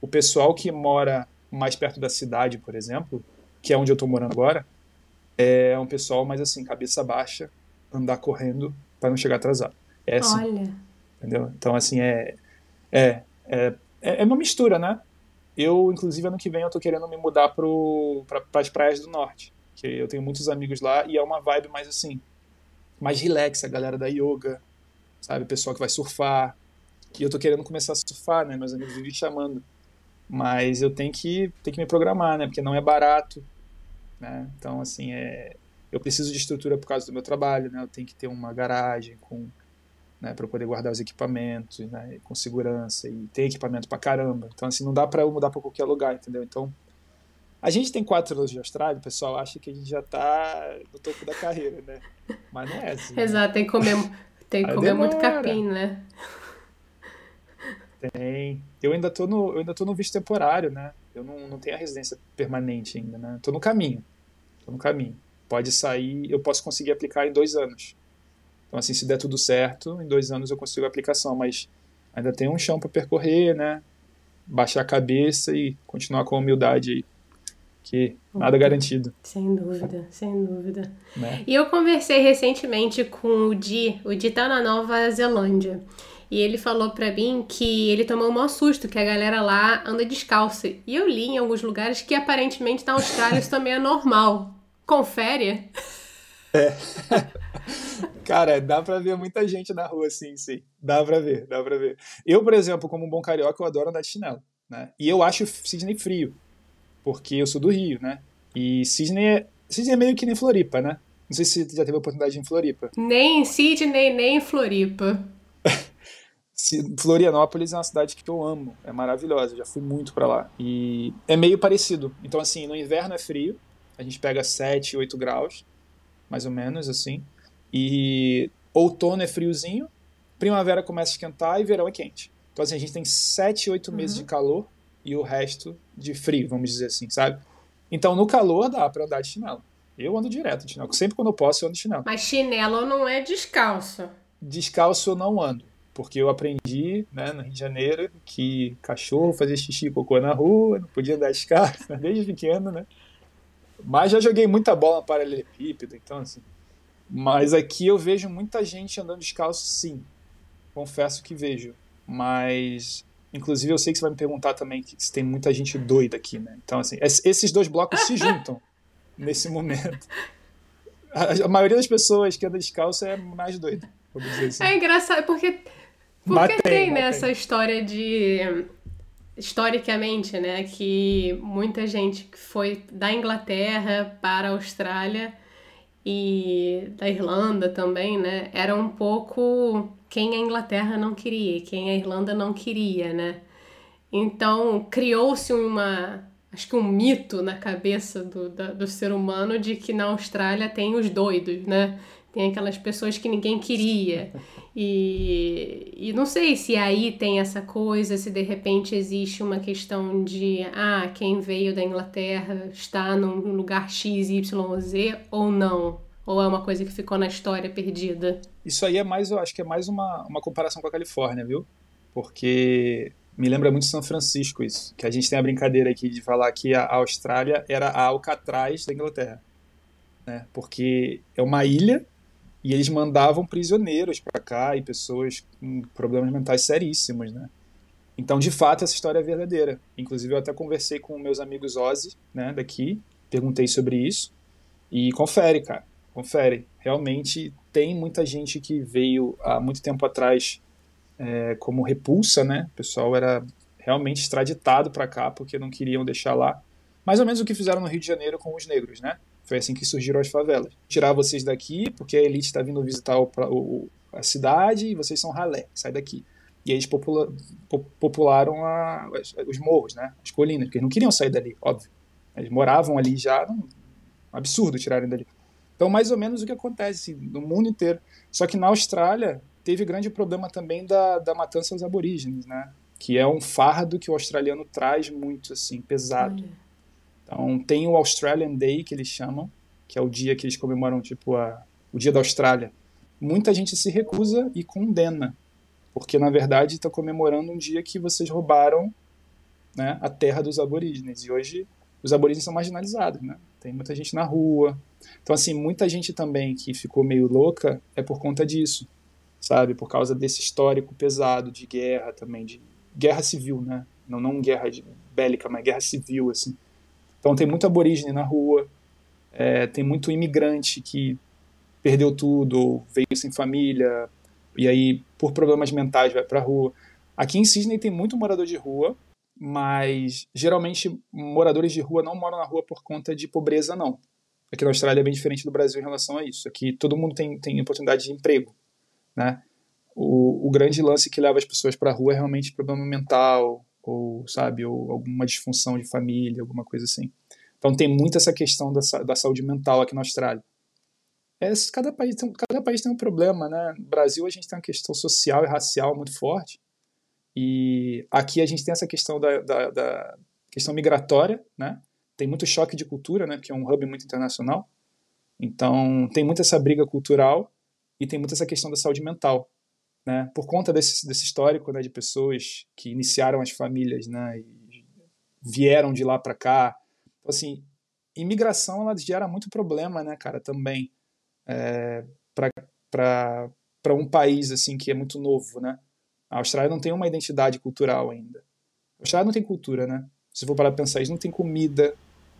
O pessoal que mora mais perto da cidade, por exemplo, que é onde eu tô morando agora, é um pessoal mais assim, cabeça baixa, andar correndo para não chegar atrasado. É assim. Olha entendeu? Então, assim, é, é, é, é uma mistura, né? Eu, inclusive, ano que vem eu tô querendo me mudar para as praias do norte, que eu tenho muitos amigos lá e é uma vibe mais assim, mais relax, a galera da yoga, sabe? O pessoal que vai surfar. E eu tô querendo começar a surfar, né? Meus amigos vivem chamando. Mas eu tenho que, tenho que me programar, né? Porque não é barato, né? Então, assim, é... eu preciso de estrutura por causa do meu trabalho, né? Eu tenho que ter uma garagem com né, para poder guardar os equipamentos, né, com segurança e ter equipamento para caramba. Então assim não dá para eu mudar para qualquer lugar, entendeu? Então a gente tem quatro anos de Austrália, o pessoal acha que a gente já está no topo da carreira, né? Mas não é assim. Né? Exato, tem que comer, tem que comer muito capim, né? Tem. Eu ainda tô no, eu ainda tô no visto temporário, né? Eu não, não tenho a residência permanente ainda, né? Tô no caminho. Tô no caminho. Pode sair, eu posso conseguir aplicar em dois anos. Então, assim, se der tudo certo, em dois anos eu consigo a aplicação, mas ainda tem um chão para percorrer, né? Baixar a cabeça e continuar com humildade aí. Que nada garantido. Sem dúvida, sem dúvida. Né? E eu conversei recentemente com o Di, o Di tá na Nova Zelândia. E ele falou para mim que ele tomou um maior susto, que a galera lá anda descalça. E eu li em alguns lugares que aparentemente na Austrália isso também é normal. Confere? É. Cara, dá pra ver muita gente na rua, sim, sim. Dá pra ver, dá pra ver. Eu, por exemplo, como um bom carioca, eu adoro andar de chinelo, né? E eu acho Sydney frio, porque eu sou do Rio, né? E Sydney é, Sydney é meio que nem Floripa, né? Não sei se você já teve a oportunidade em Floripa. Nem em Sydney, nem em Floripa. Florianópolis é uma cidade que eu amo, é maravilhosa, já fui muito para lá. E é meio parecido. Então, assim, no inverno é frio, a gente pega 7, 8 graus, mais ou menos, assim. E outono é friozinho, primavera começa a esquentar e verão é quente. Então, assim, a gente tem 7, 8 uhum. meses de calor e o resto de frio, vamos dizer assim, sabe? Então, no calor dá pra andar de chinelo. Eu ando direto de chinelo. Sempre quando eu posso, eu ando de chinelo. Mas chinelo não é descalço. Descalço eu não ando. Porque eu aprendi, né, no Rio de Janeiro, que cachorro fazia xixi e cocô na rua, não podia andar descalço, desde pequeno, né? Mas já joguei muita bola para paralelepípedo, então assim, mas aqui eu vejo muita gente andando descalço, sim. Confesso que vejo. Mas, inclusive, eu sei que você vai me perguntar também se tem muita gente doida aqui, né? Então, assim, esses dois blocos se juntam nesse momento. A, maioria das pessoas que anda descalço é mais doida, assim. É engraçado, porque, porque tem, né, essa história de historicamente, né, que muita gente que foi da Inglaterra para a Austrália e da Irlanda também, né? Era um pouco quem a Inglaterra não queria, quem a Irlanda não queria, né? Então criou-se uma acho que um mito na cabeça do, da, do ser humano de que na Austrália tem os doidos, né? Tem aquelas pessoas que ninguém queria. E, e não sei se aí tem essa coisa, se de repente existe uma questão de ah, quem veio da Inglaterra está num lugar X, Y, Z ou não. Ou é uma coisa que ficou na história perdida? Isso aí é mais, eu acho que é mais uma, uma comparação com a Califórnia, viu? Porque me lembra muito São Francisco isso, que a gente tem a brincadeira aqui de falar que a Austrália era a Alcatraz da Inglaterra, né? Porque é uma ilha e eles mandavam prisioneiros para cá e pessoas com problemas mentais seríssimos, né? Então, de fato, essa história é verdadeira. Inclusive, eu até conversei com meus amigos Ozzy, né, daqui, perguntei sobre isso e confere, cara confere. Realmente tem muita gente que veio há muito tempo atrás é, como repulsa, né? O pessoal era realmente extraditado para cá porque não queriam deixar lá. Mais ou menos o que fizeram no Rio de Janeiro com os negros, né? Foi assim que surgiram as favelas. Tirar vocês daqui porque a elite está vindo visitar o, o, a cidade e vocês são ralé, sai daqui. E eles popula, popularam a, os morros, né? As colinas, porque eles não queriam sair dali, óbvio. Eles moravam ali já, um absurdo tirarem dali. Então, mais ou menos o que acontece no mundo inteiro. Só que na Austrália teve grande problema também da, da matança aos aborígenes, né? Que é um fardo que o australiano traz muito, assim, pesado. Então, tem o Australian Day, que eles chamam, que é o dia que eles comemoram, tipo, a, o dia da Austrália. Muita gente se recusa e condena, porque, na verdade, está comemorando um dia que vocês roubaram né, a terra dos aborígenes. E hoje os aborígenes são marginalizados, né? Tem muita gente na rua, então, assim, muita gente também que ficou meio louca é por conta disso, sabe? Por causa desse histórico pesado de guerra também, de guerra civil, né? Não, não guerra bélica, mas guerra civil, assim. Então, tem muito aborígene na rua, é, tem muito imigrante que perdeu tudo, veio sem família, e aí, por problemas mentais, vai pra rua. Aqui em Sydney tem muito morador de rua, mas geralmente moradores de rua não moram na rua por conta de pobreza, não. Aqui na Austrália é bem diferente do Brasil em relação a isso. Aqui todo mundo tem, tem oportunidade de emprego, né? O, o grande lance que leva as pessoas para a rua é realmente problema mental, ou, sabe, ou alguma disfunção de família, alguma coisa assim. Então tem muito essa questão da, da saúde mental aqui na Austrália. É, cada, país tem, cada país tem um problema, né? No Brasil a gente tem uma questão social e racial muito forte, e aqui a gente tem essa questão da, da, da questão migratória, né? tem muito choque de cultura, né, porque é um hub muito internacional. Então, tem muito essa briga cultural e tem muito essa questão da saúde mental, né, por conta desse, desse histórico, né, de pessoas que iniciaram as famílias, né, e vieram de lá para cá. Então, assim, imigração, ela gera muito problema, né, cara, também, é, para um país, assim, que é muito novo, né. A Austrália não tem uma identidade cultural ainda. A Austrália não tem cultura, né? Se for para pensar, eles não têm comida,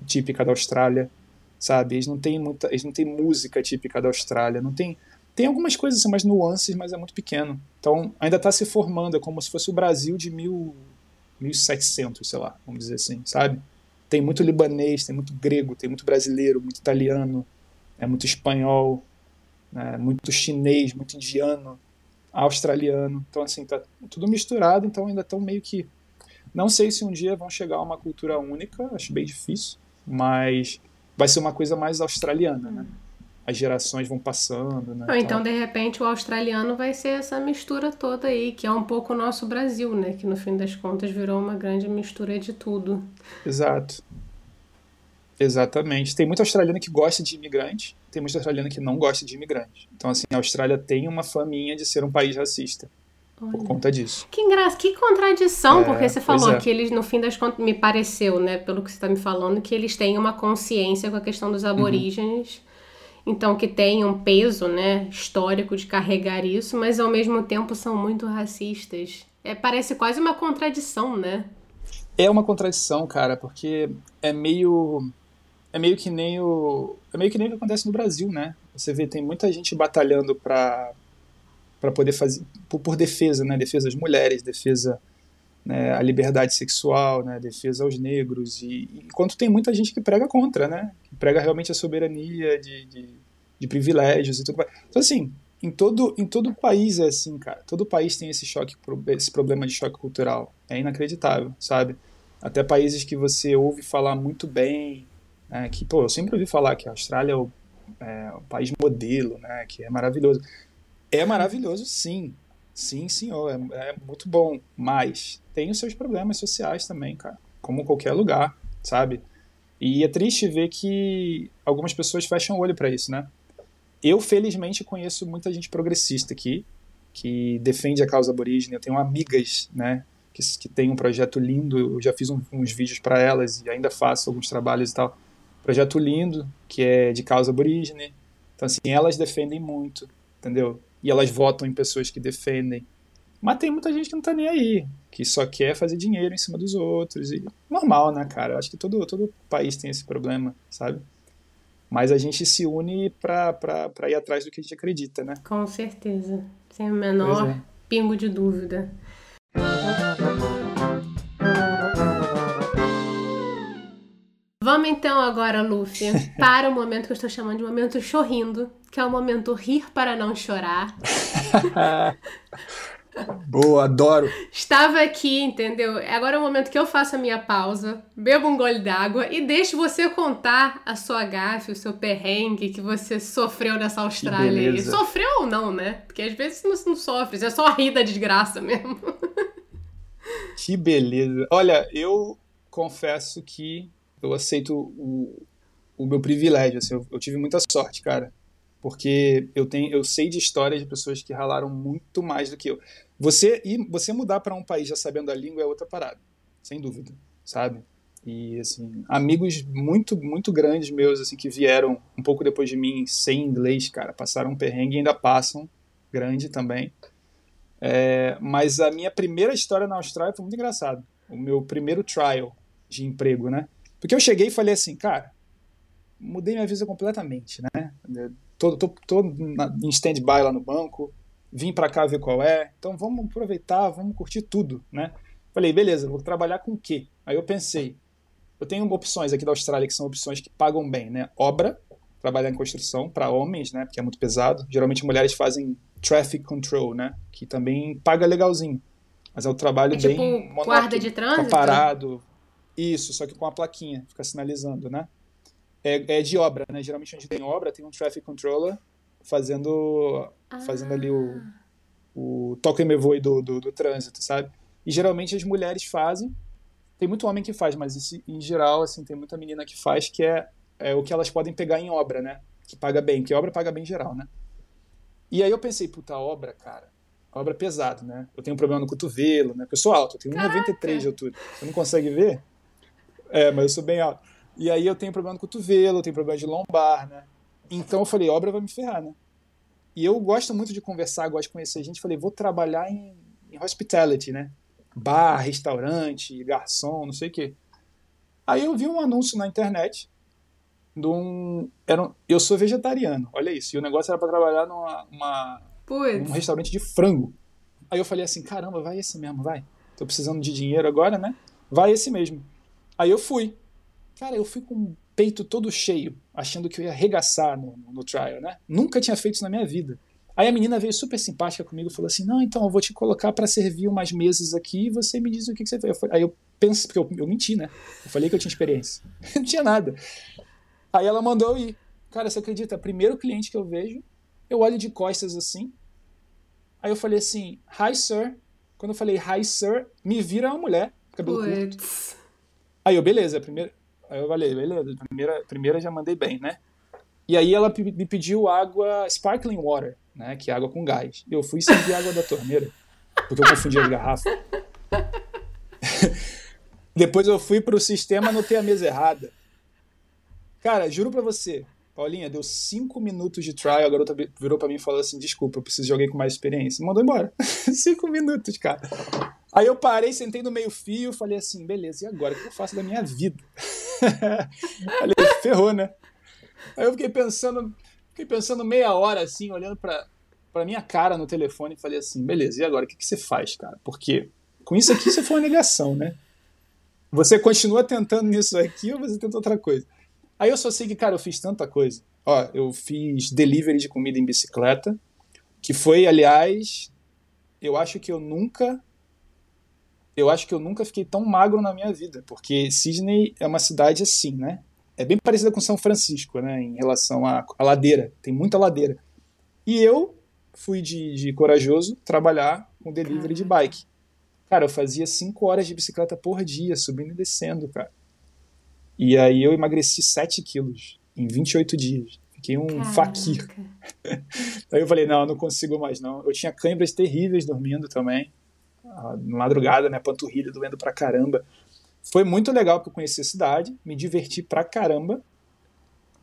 típica da Austrália, sabe? Eles não têm muita, eles não têm música típica da Austrália, não tem tem algumas coisas, assim, umas nuances, mas é muito pequeno. Então ainda está se formando, é como se fosse o Brasil de mil, 1700, sei lá, vamos dizer assim, sabe? Tem muito libanês, tem muito grego, tem muito brasileiro, muito italiano, é muito espanhol, né? muito chinês, muito indiano, australiano. Então assim tá tudo misturado, então ainda estão meio que não sei se um dia vão chegar a uma cultura única, acho bem difícil mas vai ser uma coisa mais australiana, né? As gerações vão passando, né? Ou então, de repente, o australiano vai ser essa mistura toda aí, que é um pouco o nosso Brasil, né? Que no fim das contas virou uma grande mistura de tudo. Exato. Exatamente. Tem muito australiano que gosta de imigrante, tem muito australiano que não gosta de imigrante. Então, assim, a Austrália tem uma faminha de ser um país racista. Olha. por conta disso. Que engraçado, que contradição, é, porque você falou é. que eles, no fim das contas, me pareceu, né, pelo que você está me falando, que eles têm uma consciência com a questão dos aborígenes, uhum. Então que tem um peso, né, histórico de carregar isso, mas ao mesmo tempo são muito racistas. É, parece quase uma contradição, né? É uma contradição, cara, porque é meio é meio que nem o é meio que nem o que acontece no Brasil, né? Você vê tem muita gente batalhando para para poder fazer por, por, defesa, né, defesa às mulheres, defesa né, à liberdade sexual, né, defesa aos negros e enquanto tem muita gente que prega contra, né, que prega realmente a soberania de, de, de privilégios e tudo mais. Então assim, em todo em todo país é assim, cara. Todo país tem esse choque, esse problema de choque cultural. É inacreditável, sabe? até países que você ouve falar muito bem, né, que, pô, eu sempre ouvi falar que a Austrália é o, é o país modelo, né, que é maravilhoso. É maravilhoso, sim. Sim, senhor, é, é muito bom, mas tem os seus problemas sociais também, cara, como qualquer lugar, sabe? E é triste ver que algumas pessoas fecham o olho para isso, né? Eu, felizmente, conheço muita gente progressista aqui, que defende a causa aborígene. Eu tenho amigas, né, que, que tem um projeto lindo. Eu já fiz um, uns vídeos para elas e ainda faço alguns trabalhos e tal. Projeto lindo, que é de causa aborígene. Então, assim, elas defendem muito, entendeu? E elas votam em pessoas que defendem. Mas tem muita gente que não tá nem aí, que só quer fazer dinheiro em cima dos outros. E normal, né, cara? Eu acho que todo, todo país tem esse problema, sabe? Mas a gente se une para ir atrás do que a gente acredita, né? Com certeza. Sem o menor é. pingo de dúvida. Vamos então agora, Luffy, para o momento que eu estou chamando de momento chorrindo, que é o momento rir para não chorar. Boa, adoro. Estava aqui, entendeu? Agora é o momento que eu faço a minha pausa, bebo um gole d'água e deixo você contar a sua gafe, o seu perrengue que você sofreu nessa Austrália. aí. Sofreu ou não, né? Porque às vezes você não, sofre, você é só ri da desgraça mesmo. Que beleza. Olha, eu confesso que eu aceito o, o meu privilégio. Assim, eu, eu tive muita sorte, cara porque eu tenho eu sei de histórias de pessoas que ralaram muito mais do que eu. Você e você mudar para um país já sabendo a língua é outra parada, sem dúvida, sabe? E assim, amigos muito muito grandes meus assim que vieram um pouco depois de mim sem inglês, cara, passaram um perrengue e ainda passam, grande também. É, mas a minha primeira história na Austrália foi muito engraçada. O meu primeiro trial de emprego, né? Porque eu cheguei e falei assim, cara, mudei minha vida completamente, né? Tô, tô, tô em stand-by lá no banco, vim para cá ver qual é, então vamos aproveitar, vamos curtir tudo, né? Falei, beleza, vou trabalhar com o quê? Aí eu pensei, eu tenho opções aqui da Austrália que são opções que pagam bem, né? Obra, trabalhar em construção para homens, né? Porque é muito pesado. Geralmente mulheres fazem traffic control, né? Que também paga legalzinho. Mas é um trabalho é tipo bem monótono. guarda de trânsito? Parado. Isso, só que com a plaquinha, fica sinalizando, né? É, é de obra, né? Geralmente onde tem obra tem um traffic controller fazendo, ah. fazendo ali o, o toque me voe do, do, do, trânsito, sabe? E geralmente as mulheres fazem. Tem muito homem que faz, mas isso, em geral, assim, tem muita menina que faz, que é, é o que elas podem pegar em obra, né? Que paga bem, que obra paga bem em geral, né? E aí eu pensei, puta, obra, cara, obra é pesado, né? Eu tenho um problema no cotovelo, né? Porque eu sou alto, eu tenho 1,93 de altura. Você não consegue ver? É, mas eu sou bem alto. E aí eu tenho problema no cotovelo, eu tenho problema de lombar, né? Então eu falei, obra vai me ferrar, né? E eu gosto muito de conversar, gosto de conhecer gente. Falei, vou trabalhar em, em hospitality, né? Bar, restaurante, garçom, não sei o quê. Aí eu vi um anúncio na internet de um. Era um, eu sou vegetariano, olha isso. E o negócio era para trabalhar numa, uma, num restaurante de frango. Aí eu falei assim: caramba, vai esse mesmo, vai. Tô precisando de dinheiro agora, né? Vai esse mesmo. Aí eu fui. Cara, eu fui com peito todo cheio, achando que eu ia arregaçar no, no, no trial, né? Nunca tinha feito isso na minha vida. Aí a menina veio super simpática comigo e falou assim: Não, então eu vou te colocar para servir umas mesas aqui e você me diz o que, que você fez. Aí eu penso, porque eu, eu, menti, né? Eu falei que eu tinha experiência. não tinha nada. Aí ela mandou eu ir. Cara, você acredita? Primeiro cliente que eu vejo, eu olho de costas assim. Aí eu falei assim: Hi, sir. Quando eu falei hi, sir, me vira uma mulher, cabelo Puts. curto. Aí eu, beleza, primeiro. Aí eu falei, beleza, primeira, primeira já mandei bem, né? E aí ela me pediu água sparkling water, né? Que é água com gás. Eu fui servir água da torneira, porque eu confundi as garrafas. Depois eu fui pro sistema, anotei a mesa errada. Cara, juro pra você, Paulinha, deu cinco minutos de trial, a garota virou pra mim e falou assim: desculpa, eu preciso de alguém com mais experiência. Mandou embora. cinco minutos, cara. Aí eu parei, sentei no meio-fio, falei assim: beleza, e agora? O que eu faço da minha vida? falei, ferrou, né? Aí eu fiquei pensando, fiquei pensando meia hora assim, olhando pra, pra minha cara no telefone e falei assim: beleza, e agora? O que, que você faz, cara? Porque com isso aqui você foi uma negação, né? Você continua tentando nisso aqui ou você tenta outra coisa? Aí eu só sei que, cara, eu fiz tanta coisa. Ó, eu fiz delivery de comida em bicicleta, que foi, aliás, eu acho que eu nunca eu acho que eu nunca fiquei tão magro na minha vida, porque Sydney é uma cidade assim, né? É bem parecida com São Francisco, né? Em relação à, à ladeira, tem muita ladeira. E eu fui de, de corajoso trabalhar com delivery de bike. Cara, eu fazia 5 horas de bicicleta por dia, subindo e descendo, cara. E aí eu emagreci 7 quilos em 28 dias. Fiquei um Caraca. faquir. aí eu falei, não, eu não consigo mais não. Eu tinha câimbras terríveis dormindo também. Na madrugada, né, panturrilha doendo pra caramba. Foi muito legal que eu conheci a cidade, me diverti pra caramba.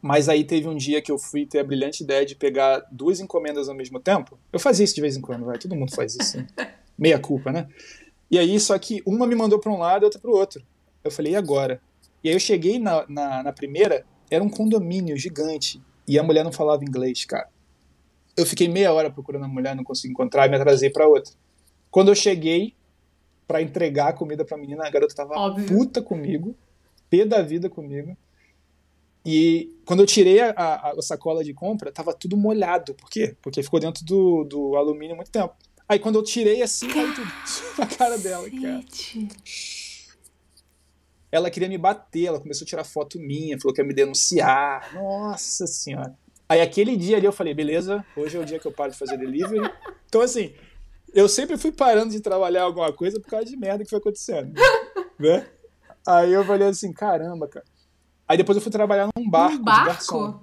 Mas aí teve um dia que eu fui ter a brilhante ideia de pegar duas encomendas ao mesmo tempo. Eu fazia isso de vez em quando, vai. Todo mundo faz isso. Né? Meia culpa, né? E aí, só que uma me mandou para um lado e outra para o outro. Eu falei, e agora? E aí eu cheguei na, na, na primeira, era um condomínio gigante. E a mulher não falava inglês, cara. Eu fiquei meia hora procurando a mulher, não consegui encontrar e me atrasei para outra. Quando eu cheguei para entregar a comida pra menina, a garota tava Óbvio. puta comigo, pé da vida comigo. E quando eu tirei a, a, a, sacola de compra, tava tudo molhado. Por quê? Porque ficou dentro do, do alumínio muito tempo. Aí quando eu tirei assim, caiu tudo na cara dela, cara. Ela queria me bater, ela começou a tirar foto minha, falou que ia me denunciar. Nossa senhora. Aí aquele dia ali eu falei, beleza, hoje é o dia que eu paro de fazer delivery. Então assim, eu sempre fui parando de trabalhar alguma coisa por causa de merda que foi acontecendo. né? Aí eu falei assim, caramba, cara. Aí depois eu fui trabalhar num barco, um barco? de garçom.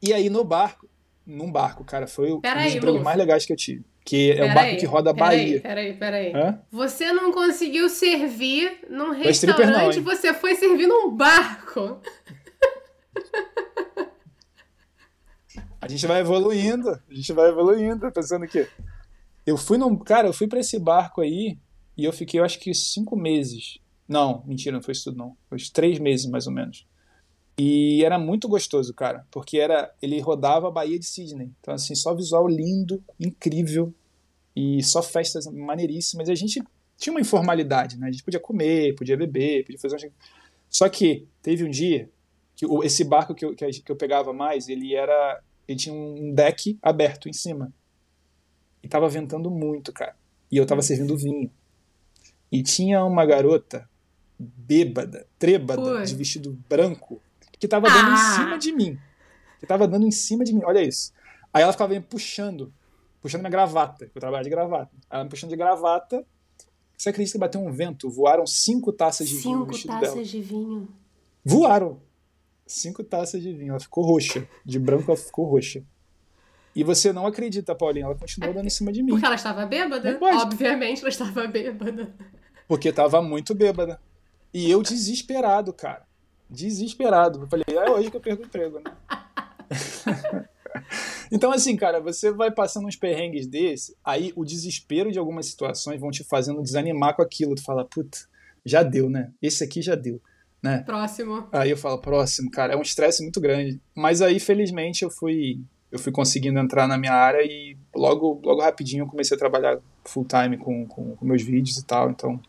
E aí no barco, num barco, cara, foi um dos empregos mais legais que eu tive. Que é o barco aí, que roda a Bahia. Peraí, peraí, peraí. Você não conseguiu servir num restaurante, não, você foi servir num barco. A gente vai evoluindo, a gente vai evoluindo, pensando que eu fui num, cara, eu fui para esse barco aí e eu fiquei, eu acho que cinco meses. Não, mentira, não foi isso tudo não. Foi três meses mais ou menos. E era muito gostoso, cara, porque era ele rodava a Baía de Sydney. Então, assim, só visual lindo, incrível, e só festas maneiríssimas. E a gente tinha uma informalidade, né? A gente podia comer, podia beber, podia fazer um... Só que teve um dia que esse barco que eu, que eu pegava mais, ele era. Ele tinha um deck aberto em cima. E tava ventando muito, cara. E eu tava servindo vinho. E tinha uma garota bêbada, trêbada, de vestido branco, que tava dando ah. em cima de mim. Que tava dando em cima de mim, olha isso. Aí ela ficava me puxando, puxando minha gravata, eu trabalho de gravata. Ela me puxando de gravata. Você acredita que bateu um vento? Voaram cinco taças de cinco vinho vestido taças dela. de vinho. Voaram! Cinco taças de vinho. Ela ficou roxa. De branco ela ficou roxa. E você não acredita, Paulinha, ela continuou dando em cima de mim. Porque ela estava bêbada? Obviamente ela estava bêbada. Porque estava muito bêbada. E eu desesperado, cara desesperado. Eu falei, é hoje que eu perco o emprego, né? então, assim, cara, você vai passando uns perrengues desse, aí o desespero de algumas situações vão te fazendo desanimar com aquilo. Tu fala, puta, já deu, né? Esse aqui já deu. Né? Próximo. Aí eu falo, próximo, cara, é um estresse muito grande. Mas aí, felizmente, eu fui eu fui conseguindo entrar na minha área e logo, logo rapidinho eu comecei a trabalhar full time com, com, com meus vídeos e tal. Então,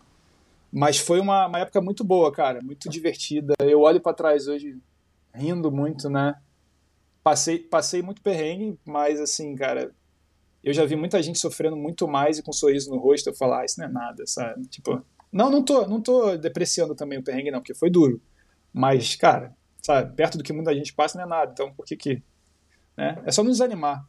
mas foi uma, uma época muito boa, cara, muito divertida. Eu olho para trás hoje rindo muito, né? Passei, passei muito perrengue, mas assim, cara, eu já vi muita gente sofrendo muito mais e com um sorriso no rosto. Eu falar, ah, isso não é nada, sabe? Tipo, não, não tô, não tô depreciando também o perrengue, não, porque foi duro. Mas, cara, sabe, perto do que muita gente passa não é nada. Então, por que que. Né? É só não desanimar.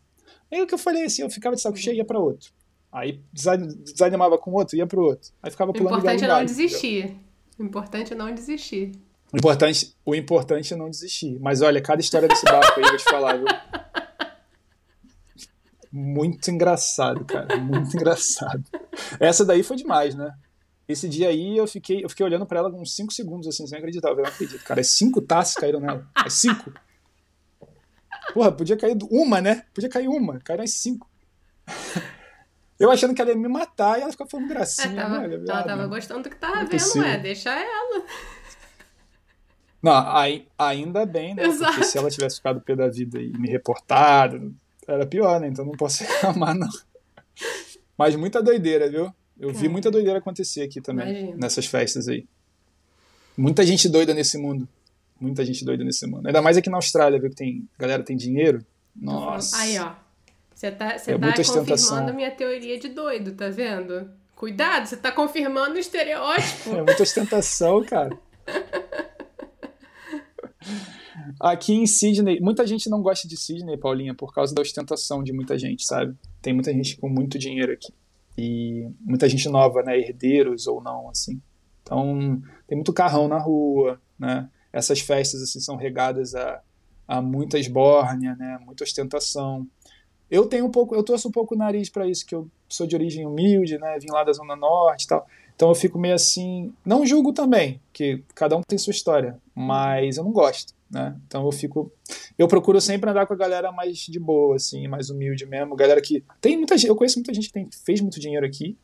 É o que eu falei assim, eu ficava de saco cheio e ia pra outro. Aí desanimava com outro, ia pro outro. Aí ficava pulando O importante é não desistir. O importante é não desistir. O importante, o importante é não desistir. Mas olha, cada história desse barco aí, eu vou te falar, viu? Muito engraçado, cara. Muito engraçado. Essa daí foi demais, né? Esse dia aí eu fiquei, eu fiquei olhando para ela uns 5 segundos, assim, sem acreditar. Eu não acredito, cara. É cinco taças caíram nela. É cinco. Porra, podia cair uma, né? Podia cair uma. Caíram as cinco. Eu achando que ela ia me matar e ela ficava falando gracinha. É, tava, olha, ela tava gostando do que tava vendo, possível. é, deixa ela. Não, aí, ainda bem, né? Exato. Porque se ela tivesse ficado pé da vida e me reportado, era pior, né? Então não posso reclamar, não. Mas muita doideira, viu? Eu vi muita doideira acontecer aqui também, Imagina. nessas festas aí. Muita gente doida nesse mundo. Muita gente doida nesse mundo. Ainda mais aqui na Austrália, viu? Que tem, galera tem dinheiro. Nossa. Aí, ó. Você tá, você é tá confirmando a minha teoria de doido, tá vendo? Cuidado, você tá confirmando o estereótipo. é muita ostentação, cara. Aqui em Sydney, muita gente não gosta de Sydney, Paulinha, por causa da ostentação de muita gente, sabe? Tem muita gente com muito dinheiro aqui. E muita gente nova, né? Herdeiros ou não, assim. Então, tem muito carrão na rua, né? Essas festas, assim, são regadas a, a muita esbórnia, né? Muita ostentação. Eu tenho um pouco, eu torço um pouco o nariz para isso, que eu sou de origem humilde, né? Vim lá da Zona Norte e tal. Então eu fico meio assim. Não julgo também, que cada um tem sua história, mas eu não gosto, né? Então eu fico. Eu procuro sempre andar com a galera mais de boa, assim, mais humilde mesmo. Galera que. Tem muita gente. Eu conheço muita gente que tem, fez muito dinheiro aqui,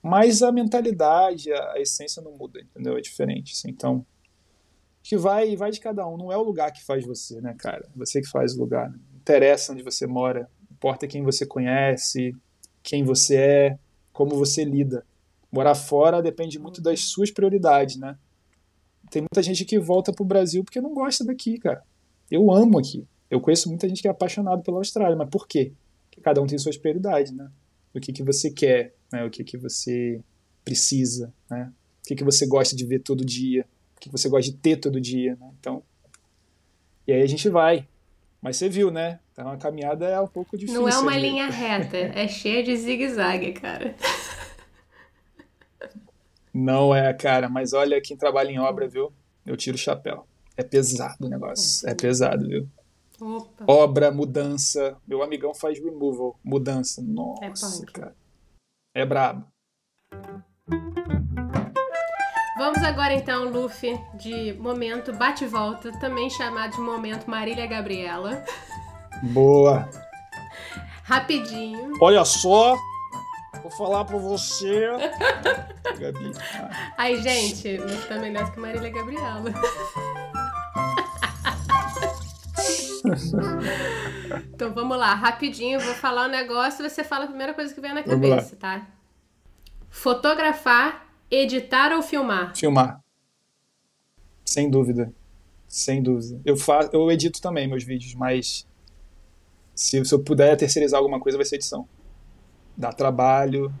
mas a mentalidade, a, a essência não muda, entendeu? É diferente, assim. Então. Que vai, vai de cada um. Não é o lugar que faz você, né, cara? Você que faz o lugar. Né? Não interessa onde você mora. Importa quem você conhece, quem você é, como você lida. Morar fora depende muito das suas prioridades, né? Tem muita gente que volta pro Brasil porque não gosta daqui, cara. Eu amo aqui. Eu conheço muita gente que é apaixonado pela Austrália, mas por quê? Porque cada um tem suas prioridades, né? O que, que você quer, né? O que, que você precisa, né? O que, que você gosta de ver todo dia, o que, que você gosta de ter todo dia, né? Então, e aí a gente vai. Mas você viu, né? Então a caminhada é um pouco difícil. Não é uma linha reta, é cheia de zigue-zague, cara. Não é, cara, mas olha quem trabalha em obra, viu? Eu tiro o chapéu. É pesado o negócio, é pesado, viu? Opa. Obra, mudança. Meu amigão faz removal, mudança. Nossa, punk. cara. É brabo. Vamos agora então, Luffy, de momento bate-volta, também chamado de momento Marília Gabriela. Boa. Rapidinho. Olha só, vou falar pra você. Gabi. Ai, gente, Luffy tá melhor que Marília Gabriela. então vamos lá, rapidinho, vou falar um negócio, você fala a primeira coisa que vem na cabeça, tá? Fotografar, editar ou filmar? Filmar. Sem dúvida. Sem dúvida. Eu, fa eu edito também meus vídeos, mas se, se eu puder terceirizar alguma coisa, vai ser edição. Dá trabalho,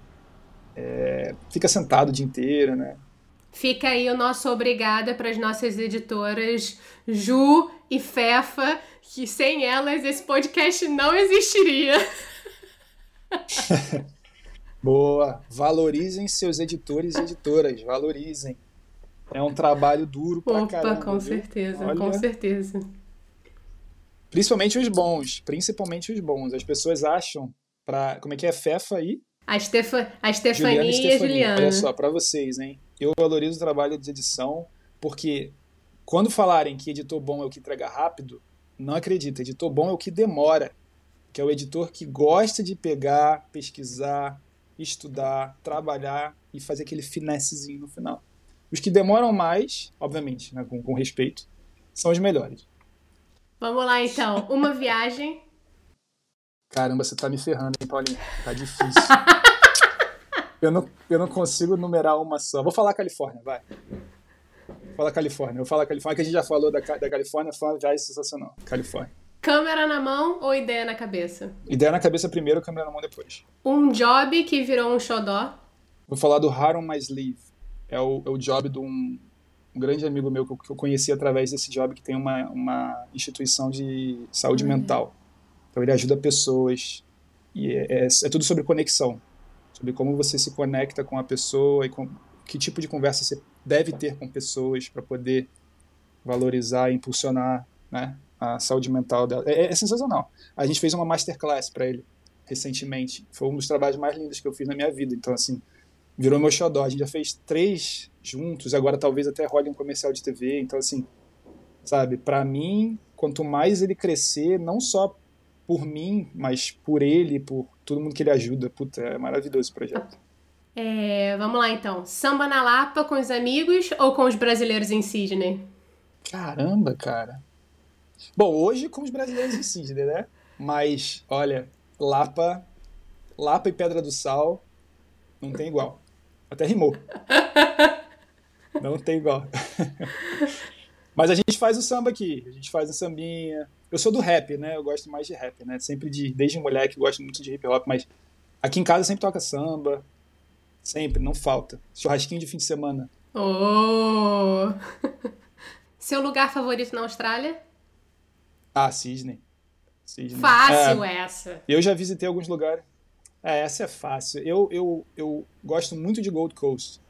é, fica sentado o dia inteiro, né? Fica aí o nosso obrigada para as nossas editoras Ju e Fefa, que sem elas esse podcast não existiria. Boa. Valorizem seus editores e editoras. Valorizem. É um trabalho duro pra Opa, caramba. com viu? certeza, Olha, com certeza. Principalmente os bons. Principalmente os bons. As pessoas acham pra. Como é que é? Fefa aí? A, Stefa, a Juliana Stefania e a Stefania. Juliana. Olha só, pra vocês, hein? Eu valorizo o trabalho de edição, porque quando falarem que editor bom é o que entrega rápido, não acredita. Editor bom é o que demora. Que é o editor que gosta de pegar, pesquisar, estudar, trabalhar e fazer aquele finessezinho no final. Os que demoram mais, obviamente, né, com, com respeito, são os melhores. Vamos lá então. Uma viagem. Caramba, você tá me ferrando, hein, Paulinho? Tá difícil. eu, não, eu não consigo numerar uma só. Vou falar Califórnia, vai. Fala Califórnia. Eu falo Califórnia, que a gente já falou da, da Califórnia, fala já é sensacional. Califórnia. Câmera na mão ou ideia na cabeça? Ideia na cabeça primeiro, câmera na mão depois. Um job que virou um xodó. Vou falar do Hard on My Sleeve. É o, é o job de um, um grande amigo meu que eu, conheci através desse job, que tem uma, uma instituição de saúde mental. Então ele ajuda pessoas. E é, é, é tudo sobre conexão. Sobre como você se conecta com a pessoa e com que tipo de conversa você deve ter com pessoas para poder valorizar e impulsionar né, a saúde mental dela. É, é sensacional. A gente fez uma masterclass para ele recentemente. Foi um dos trabalhos mais lindos que eu fiz na minha vida. Então, assim, virou meu xodó. A gente já fez três juntos, agora talvez até role um comercial de TV. Então, assim, sabe, para mim, quanto mais ele crescer, não só por mim, mas por ele, por todo mundo que ele ajuda, puta, é maravilhoso esse projeto. É, vamos lá então. Samba na Lapa com os amigos ou com os brasileiros em Sydney? Caramba, cara. Bom, hoje com os brasileiros em Sydney, né? Mas, olha, Lapa, Lapa e Pedra do Sal não tem igual. Até rimou. Não tem igual. Mas a gente faz o samba aqui, a gente faz a sambinha. Eu sou do rap, né? Eu gosto mais de rap, né? Sempre de, desde moleque, gosto muito de hip hop, mas aqui em casa sempre toca samba. Sempre, não falta. Churrasquinho de fim de semana. Oh! Seu lugar favorito na Austrália? Ah, Sydney. Sydney. Fácil é, essa. Eu já visitei alguns lugares. É, essa é fácil. Eu, eu, eu gosto muito de Gold Coast.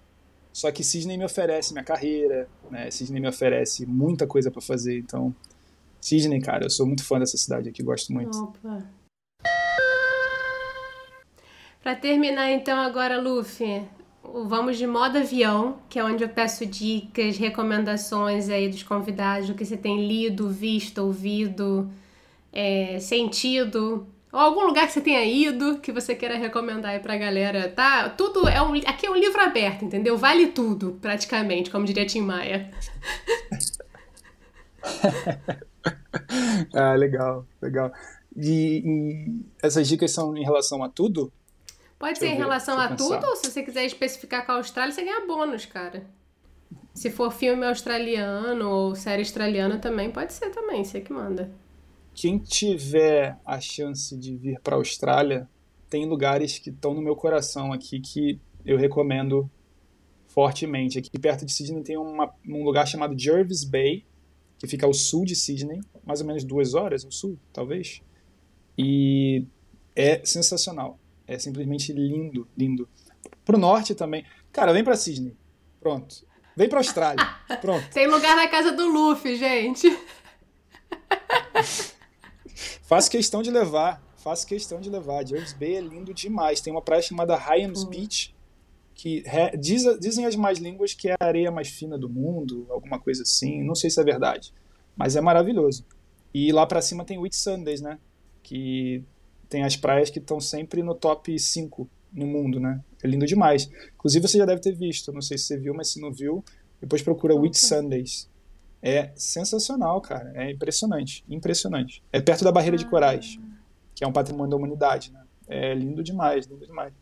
Só que Sydney me oferece minha carreira, né? Sydney me oferece muita coisa para fazer. Então, Sydney, cara, eu sou muito fã dessa cidade aqui, gosto muito. Opa. Para terminar, então, agora, Luffy, vamos de modo avião, que é onde eu peço dicas, recomendações aí dos convidados, do que você tem lido, visto, ouvido, é, sentido, ou algum lugar que você tenha ido que você queira recomendar aí pra galera, tá? Tudo é um. Aqui é um livro aberto, entendeu? Vale tudo, praticamente, como diria Tim Maia. ah, legal, legal. E, e, essas dicas são em relação a tudo? Pode ser em relação a tudo, ou se você quiser especificar com a Austrália, você ganha bônus, cara. Se for filme australiano ou série australiana também, pode ser também, você que manda quem tiver a chance de vir para a Austrália, tem lugares que estão no meu coração aqui que eu recomendo fortemente. Aqui perto de Sydney tem uma, um lugar chamado Jervis Bay, que fica ao sul de Sydney, mais ou menos duas horas ao sul, talvez. E é sensacional. É simplesmente lindo, lindo. Pro norte também. Cara, vem para Sydney. Pronto. Vem pra Austrália. Pronto. Tem lugar na casa do Luffy, gente. Faço questão de levar. Faço questão de levar. Jervis Bay é lindo demais. Tem uma praia chamada Hyams uhum. Beach, que diz, dizem as mais línguas que é a areia mais fina do mundo, alguma coisa assim. Não sei se é verdade, mas é maravilhoso. E lá para cima tem Whitsundays, né? Que tem as praias que estão sempre no top 5 no mundo, né? É lindo demais. Inclusive você já deve ter visto, não sei se você viu, mas se não viu, depois procura Whitsundays é sensacional, cara. É impressionante, impressionante. É perto da barreira de corais, que é um patrimônio da humanidade, né? É lindo demais, lindo demais.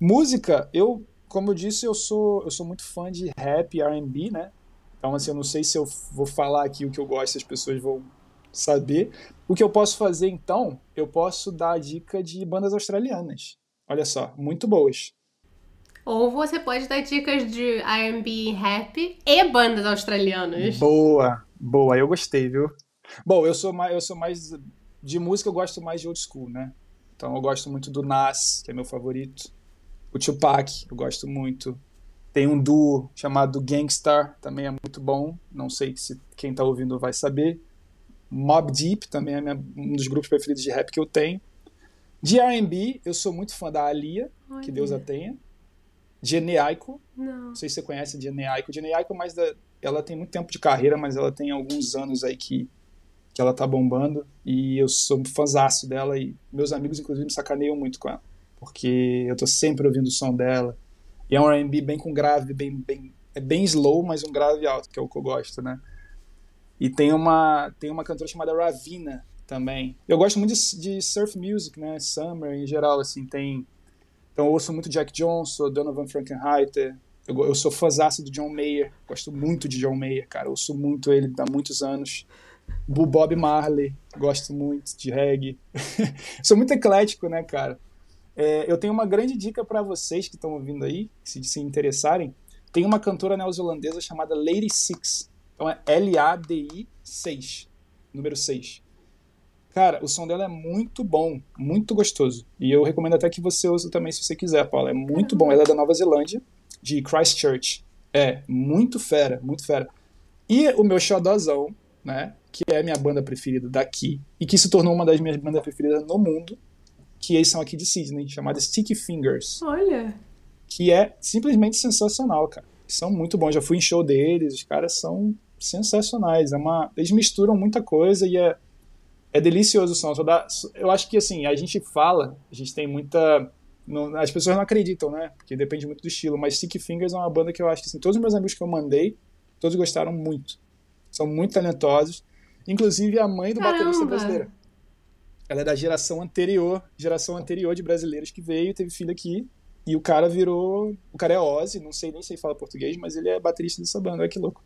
Música, eu, como eu disse, eu sou, eu sou muito fã de rap e R&B, né? Então, assim, eu não sei se eu vou falar aqui o que eu gosto, as pessoas vão saber. O que eu posso fazer, então, eu posso dar a dica de bandas australianas. Olha só, muito boas. Ou você pode dar dicas de R&B rap e bandas australianas. Boa, boa. Eu gostei, viu? Bom, eu sou mais, eu sou mais de música, eu gosto mais de old school, né? Então eu gosto muito do Nas, que é meu favorito. O Tupac, eu gosto muito. Tem um duo chamado Gangstar, também é muito bom. Não sei se quem tá ouvindo vai saber. Mob Deep também é minha, um dos grupos preferidos de rap que eu tenho. De R&B, eu sou muito fã da Alia, Olha. que Deus a tenha. Aiko. Não. Não sei se você conhece. Jenny Aiko é mais da, ela tem muito tempo de carreira, mas ela tem alguns anos aí que, que ela tá bombando. E eu sou um fãzaço dela e meus amigos, inclusive, me sacaneiam muito com ela. Porque eu tô sempre ouvindo o som dela. E é um R&B bem com grave, bem, bem, é bem slow, mas um grave alto, que é o que eu gosto, né? E tem uma, tem uma cantora chamada Ravina também. Eu gosto muito de, de surf music, né? Summer em geral, assim, tem então eu ouço muito Jack Johnson, Donovan Frankenheiter. Eu, eu sou fãzaço do John Mayer. Gosto muito de John Mayer, cara. Eu ouço muito ele há muitos anos. Bob Marley. Gosto muito de reggae. sou muito eclético, né, cara? É, eu tenho uma grande dica para vocês que estão ouvindo aí, se se interessarem. Tem uma cantora neozelandesa chamada Lady Six. Então é L-A-D-I 6, número 6. Cara, o som dela é muito bom, muito gostoso. E eu recomendo até que você use também se você quiser, Paula. É muito bom. Ela é da Nova Zelândia, de Christchurch. É, muito fera, muito fera. E o meu xodozão, né, que é a minha banda preferida daqui, e que se tornou uma das minhas bandas preferidas no mundo, que eles são aqui de Sydney, chamada Sticky Fingers. Olha! Que é simplesmente sensacional, cara. São muito bons. Já fui em show deles, os caras são sensacionais. É uma... Eles misturam muita coisa e é é delicioso o som. Dá, eu acho que assim, a gente fala, a gente tem muita. Não, as pessoas não acreditam, né? Porque depende muito do estilo. Mas Stick Fingers é uma banda que eu acho que assim, todos os meus amigos que eu mandei, todos gostaram muito. São muito talentosos. Inclusive a mãe do Caramba. baterista brasileiro. Ela é da geração anterior, geração anterior de brasileiros que veio, teve filho aqui. E o cara virou. O cara é Ozzy, não sei nem se ele fala português, mas ele é baterista dessa banda. Olha que louco.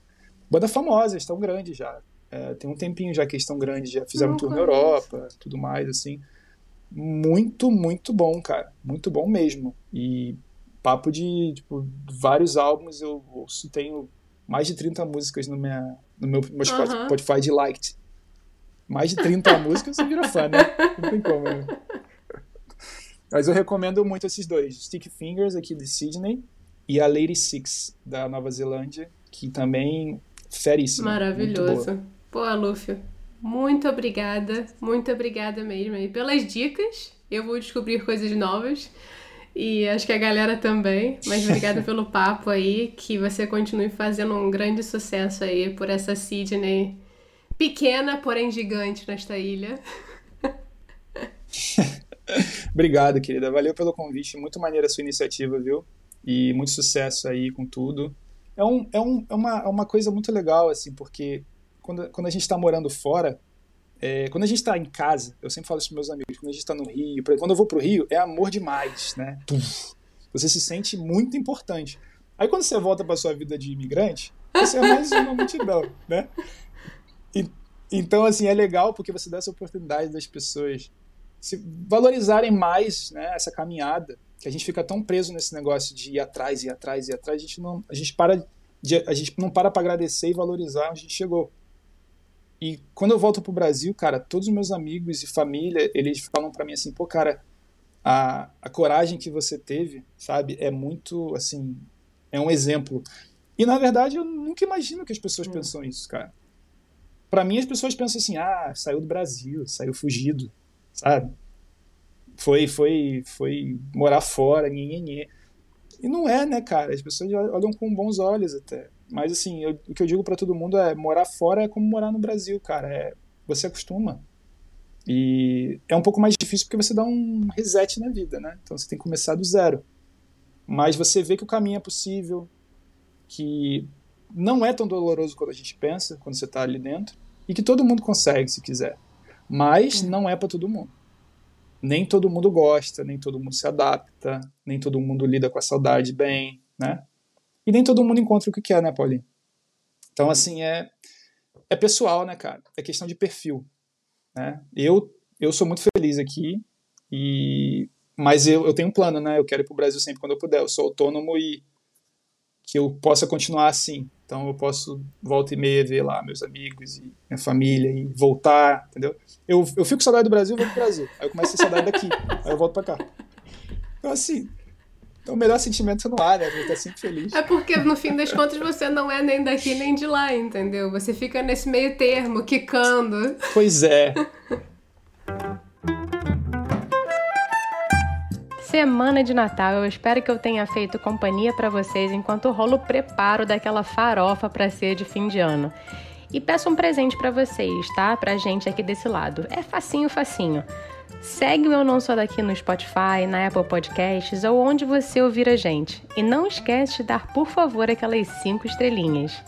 Banda famosa, estão grandes já. É, tem um tempinho já que eles estão grandes, já fizeram um tour na Europa, tudo mais, assim. Muito, muito bom, cara. Muito bom mesmo. E papo de tipo, vários álbuns, eu ouço, tenho mais de 30 músicas no, minha, no meu, meu Spotify uhum. de Liked. Mais de 30 músicas, você vira fã, né? Não tem como, né? Mas eu recomendo muito esses dois: Stick Fingers, aqui de Sydney, e a Lady Six, da Nova Zelândia, que também feríssima. Maravilhoso. Pô, Lúcio, muito obrigada, muito obrigada mesmo aí pelas dicas. Eu vou descobrir coisas novas e acho que a galera também. Mas obrigada pelo papo aí, que você continue fazendo um grande sucesso aí por essa Sydney pequena, porém gigante nesta ilha. Obrigado, querida. Valeu pelo convite. Muito maneira a sua iniciativa, viu? E muito sucesso aí com tudo. É, um, é, um, é, uma, é uma coisa muito legal, assim, porque quando, quando a gente está morando fora, é, quando a gente está em casa, eu sempre falo isso para meus amigos, quando a gente está no Rio, quando eu vou pro Rio, é amor demais, né? Você se sente muito importante. Aí quando você volta para sua vida de imigrante, você é mais uma multidão, né? E, então, assim, é legal porque você dá essa oportunidade das pessoas se valorizarem mais né, essa caminhada, que a gente fica tão preso nesse negócio de ir atrás, ir atrás, ir atrás, a gente não, a gente para de, a gente não para para agradecer e valorizar onde a gente chegou. E quando eu volto pro Brasil, cara, todos os meus amigos e família, eles falam para mim assim, pô, cara, a, a coragem que você teve, sabe, é muito, assim, é um exemplo. E na verdade eu nunca imagino que as pessoas hum. pensam isso, cara. Para mim as pessoas pensam assim, ah, saiu do Brasil, saiu fugido sabe? Foi, foi, foi morar fora, nhenhenhê. E não é, né, cara? As pessoas olham com bons olhos até. Mas, assim, eu, o que eu digo para todo mundo é: morar fora é como morar no Brasil, cara. É, você acostuma. E é um pouco mais difícil porque você dá um reset na vida, né? Então você tem que começar do zero. Mas você vê que o caminho é possível, que não é tão doloroso quanto a gente pensa quando você está ali dentro, e que todo mundo consegue se quiser. Mas não é para todo mundo. Nem todo mundo gosta, nem todo mundo se adapta, nem todo mundo lida com a saudade bem, né? E nem todo mundo encontra o que quer, né, Paulinho? Então, assim, é, é pessoal, né, cara? É questão de perfil. Né? Eu, eu sou muito feliz aqui, e mas eu, eu tenho um plano, né? Eu quero ir pro Brasil sempre quando eu puder. Eu sou autônomo e que eu possa continuar assim. Então eu posso volta e meia ver lá meus amigos e minha família e voltar, entendeu? Eu, eu fico com saudade do Brasil, vou pro Brasil. Aí eu começo a ter saudade daqui, aí eu volto pra cá. Então assim, é o melhor sentimento no ar, né? A gente tá sempre feliz. É porque no fim das contas você não é nem daqui nem de lá, entendeu? Você fica nesse meio termo, quicando. Pois é. semana de Natal. Eu espero que eu tenha feito companhia para vocês enquanto rolo o preparo daquela farofa para ser de fim de ano. E peço um presente para vocês, tá? Pra gente aqui desse lado. É facinho, facinho. Segue o Eu Não Sou Daqui no Spotify, na Apple Podcasts ou onde você ouvir a gente. E não esquece de dar, por favor, aquelas cinco estrelinhas.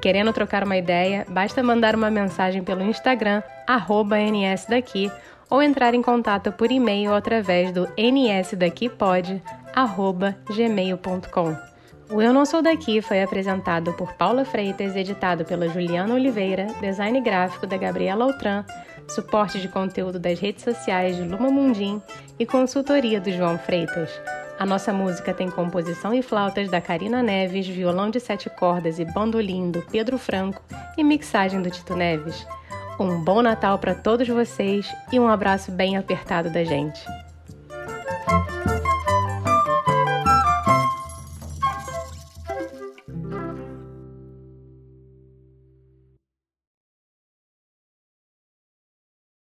Querendo trocar uma ideia, basta mandar uma mensagem pelo Instagram, nsdaqui, ou entrar em contato por e-mail através do nsdaquipod@gmail.com. O Eu Não Sou Daqui foi apresentado por Paula Freitas, editado pela Juliana Oliveira, design gráfico da Gabriela Altran, suporte de conteúdo das redes sociais de Luma Mundim e consultoria do João Freitas. A nossa música tem composição e flautas da Karina Neves, violão de sete cordas e bandolim do Pedro Franco e mixagem do Tito Neves. Um bom Natal para todos vocês e um abraço bem apertado da gente.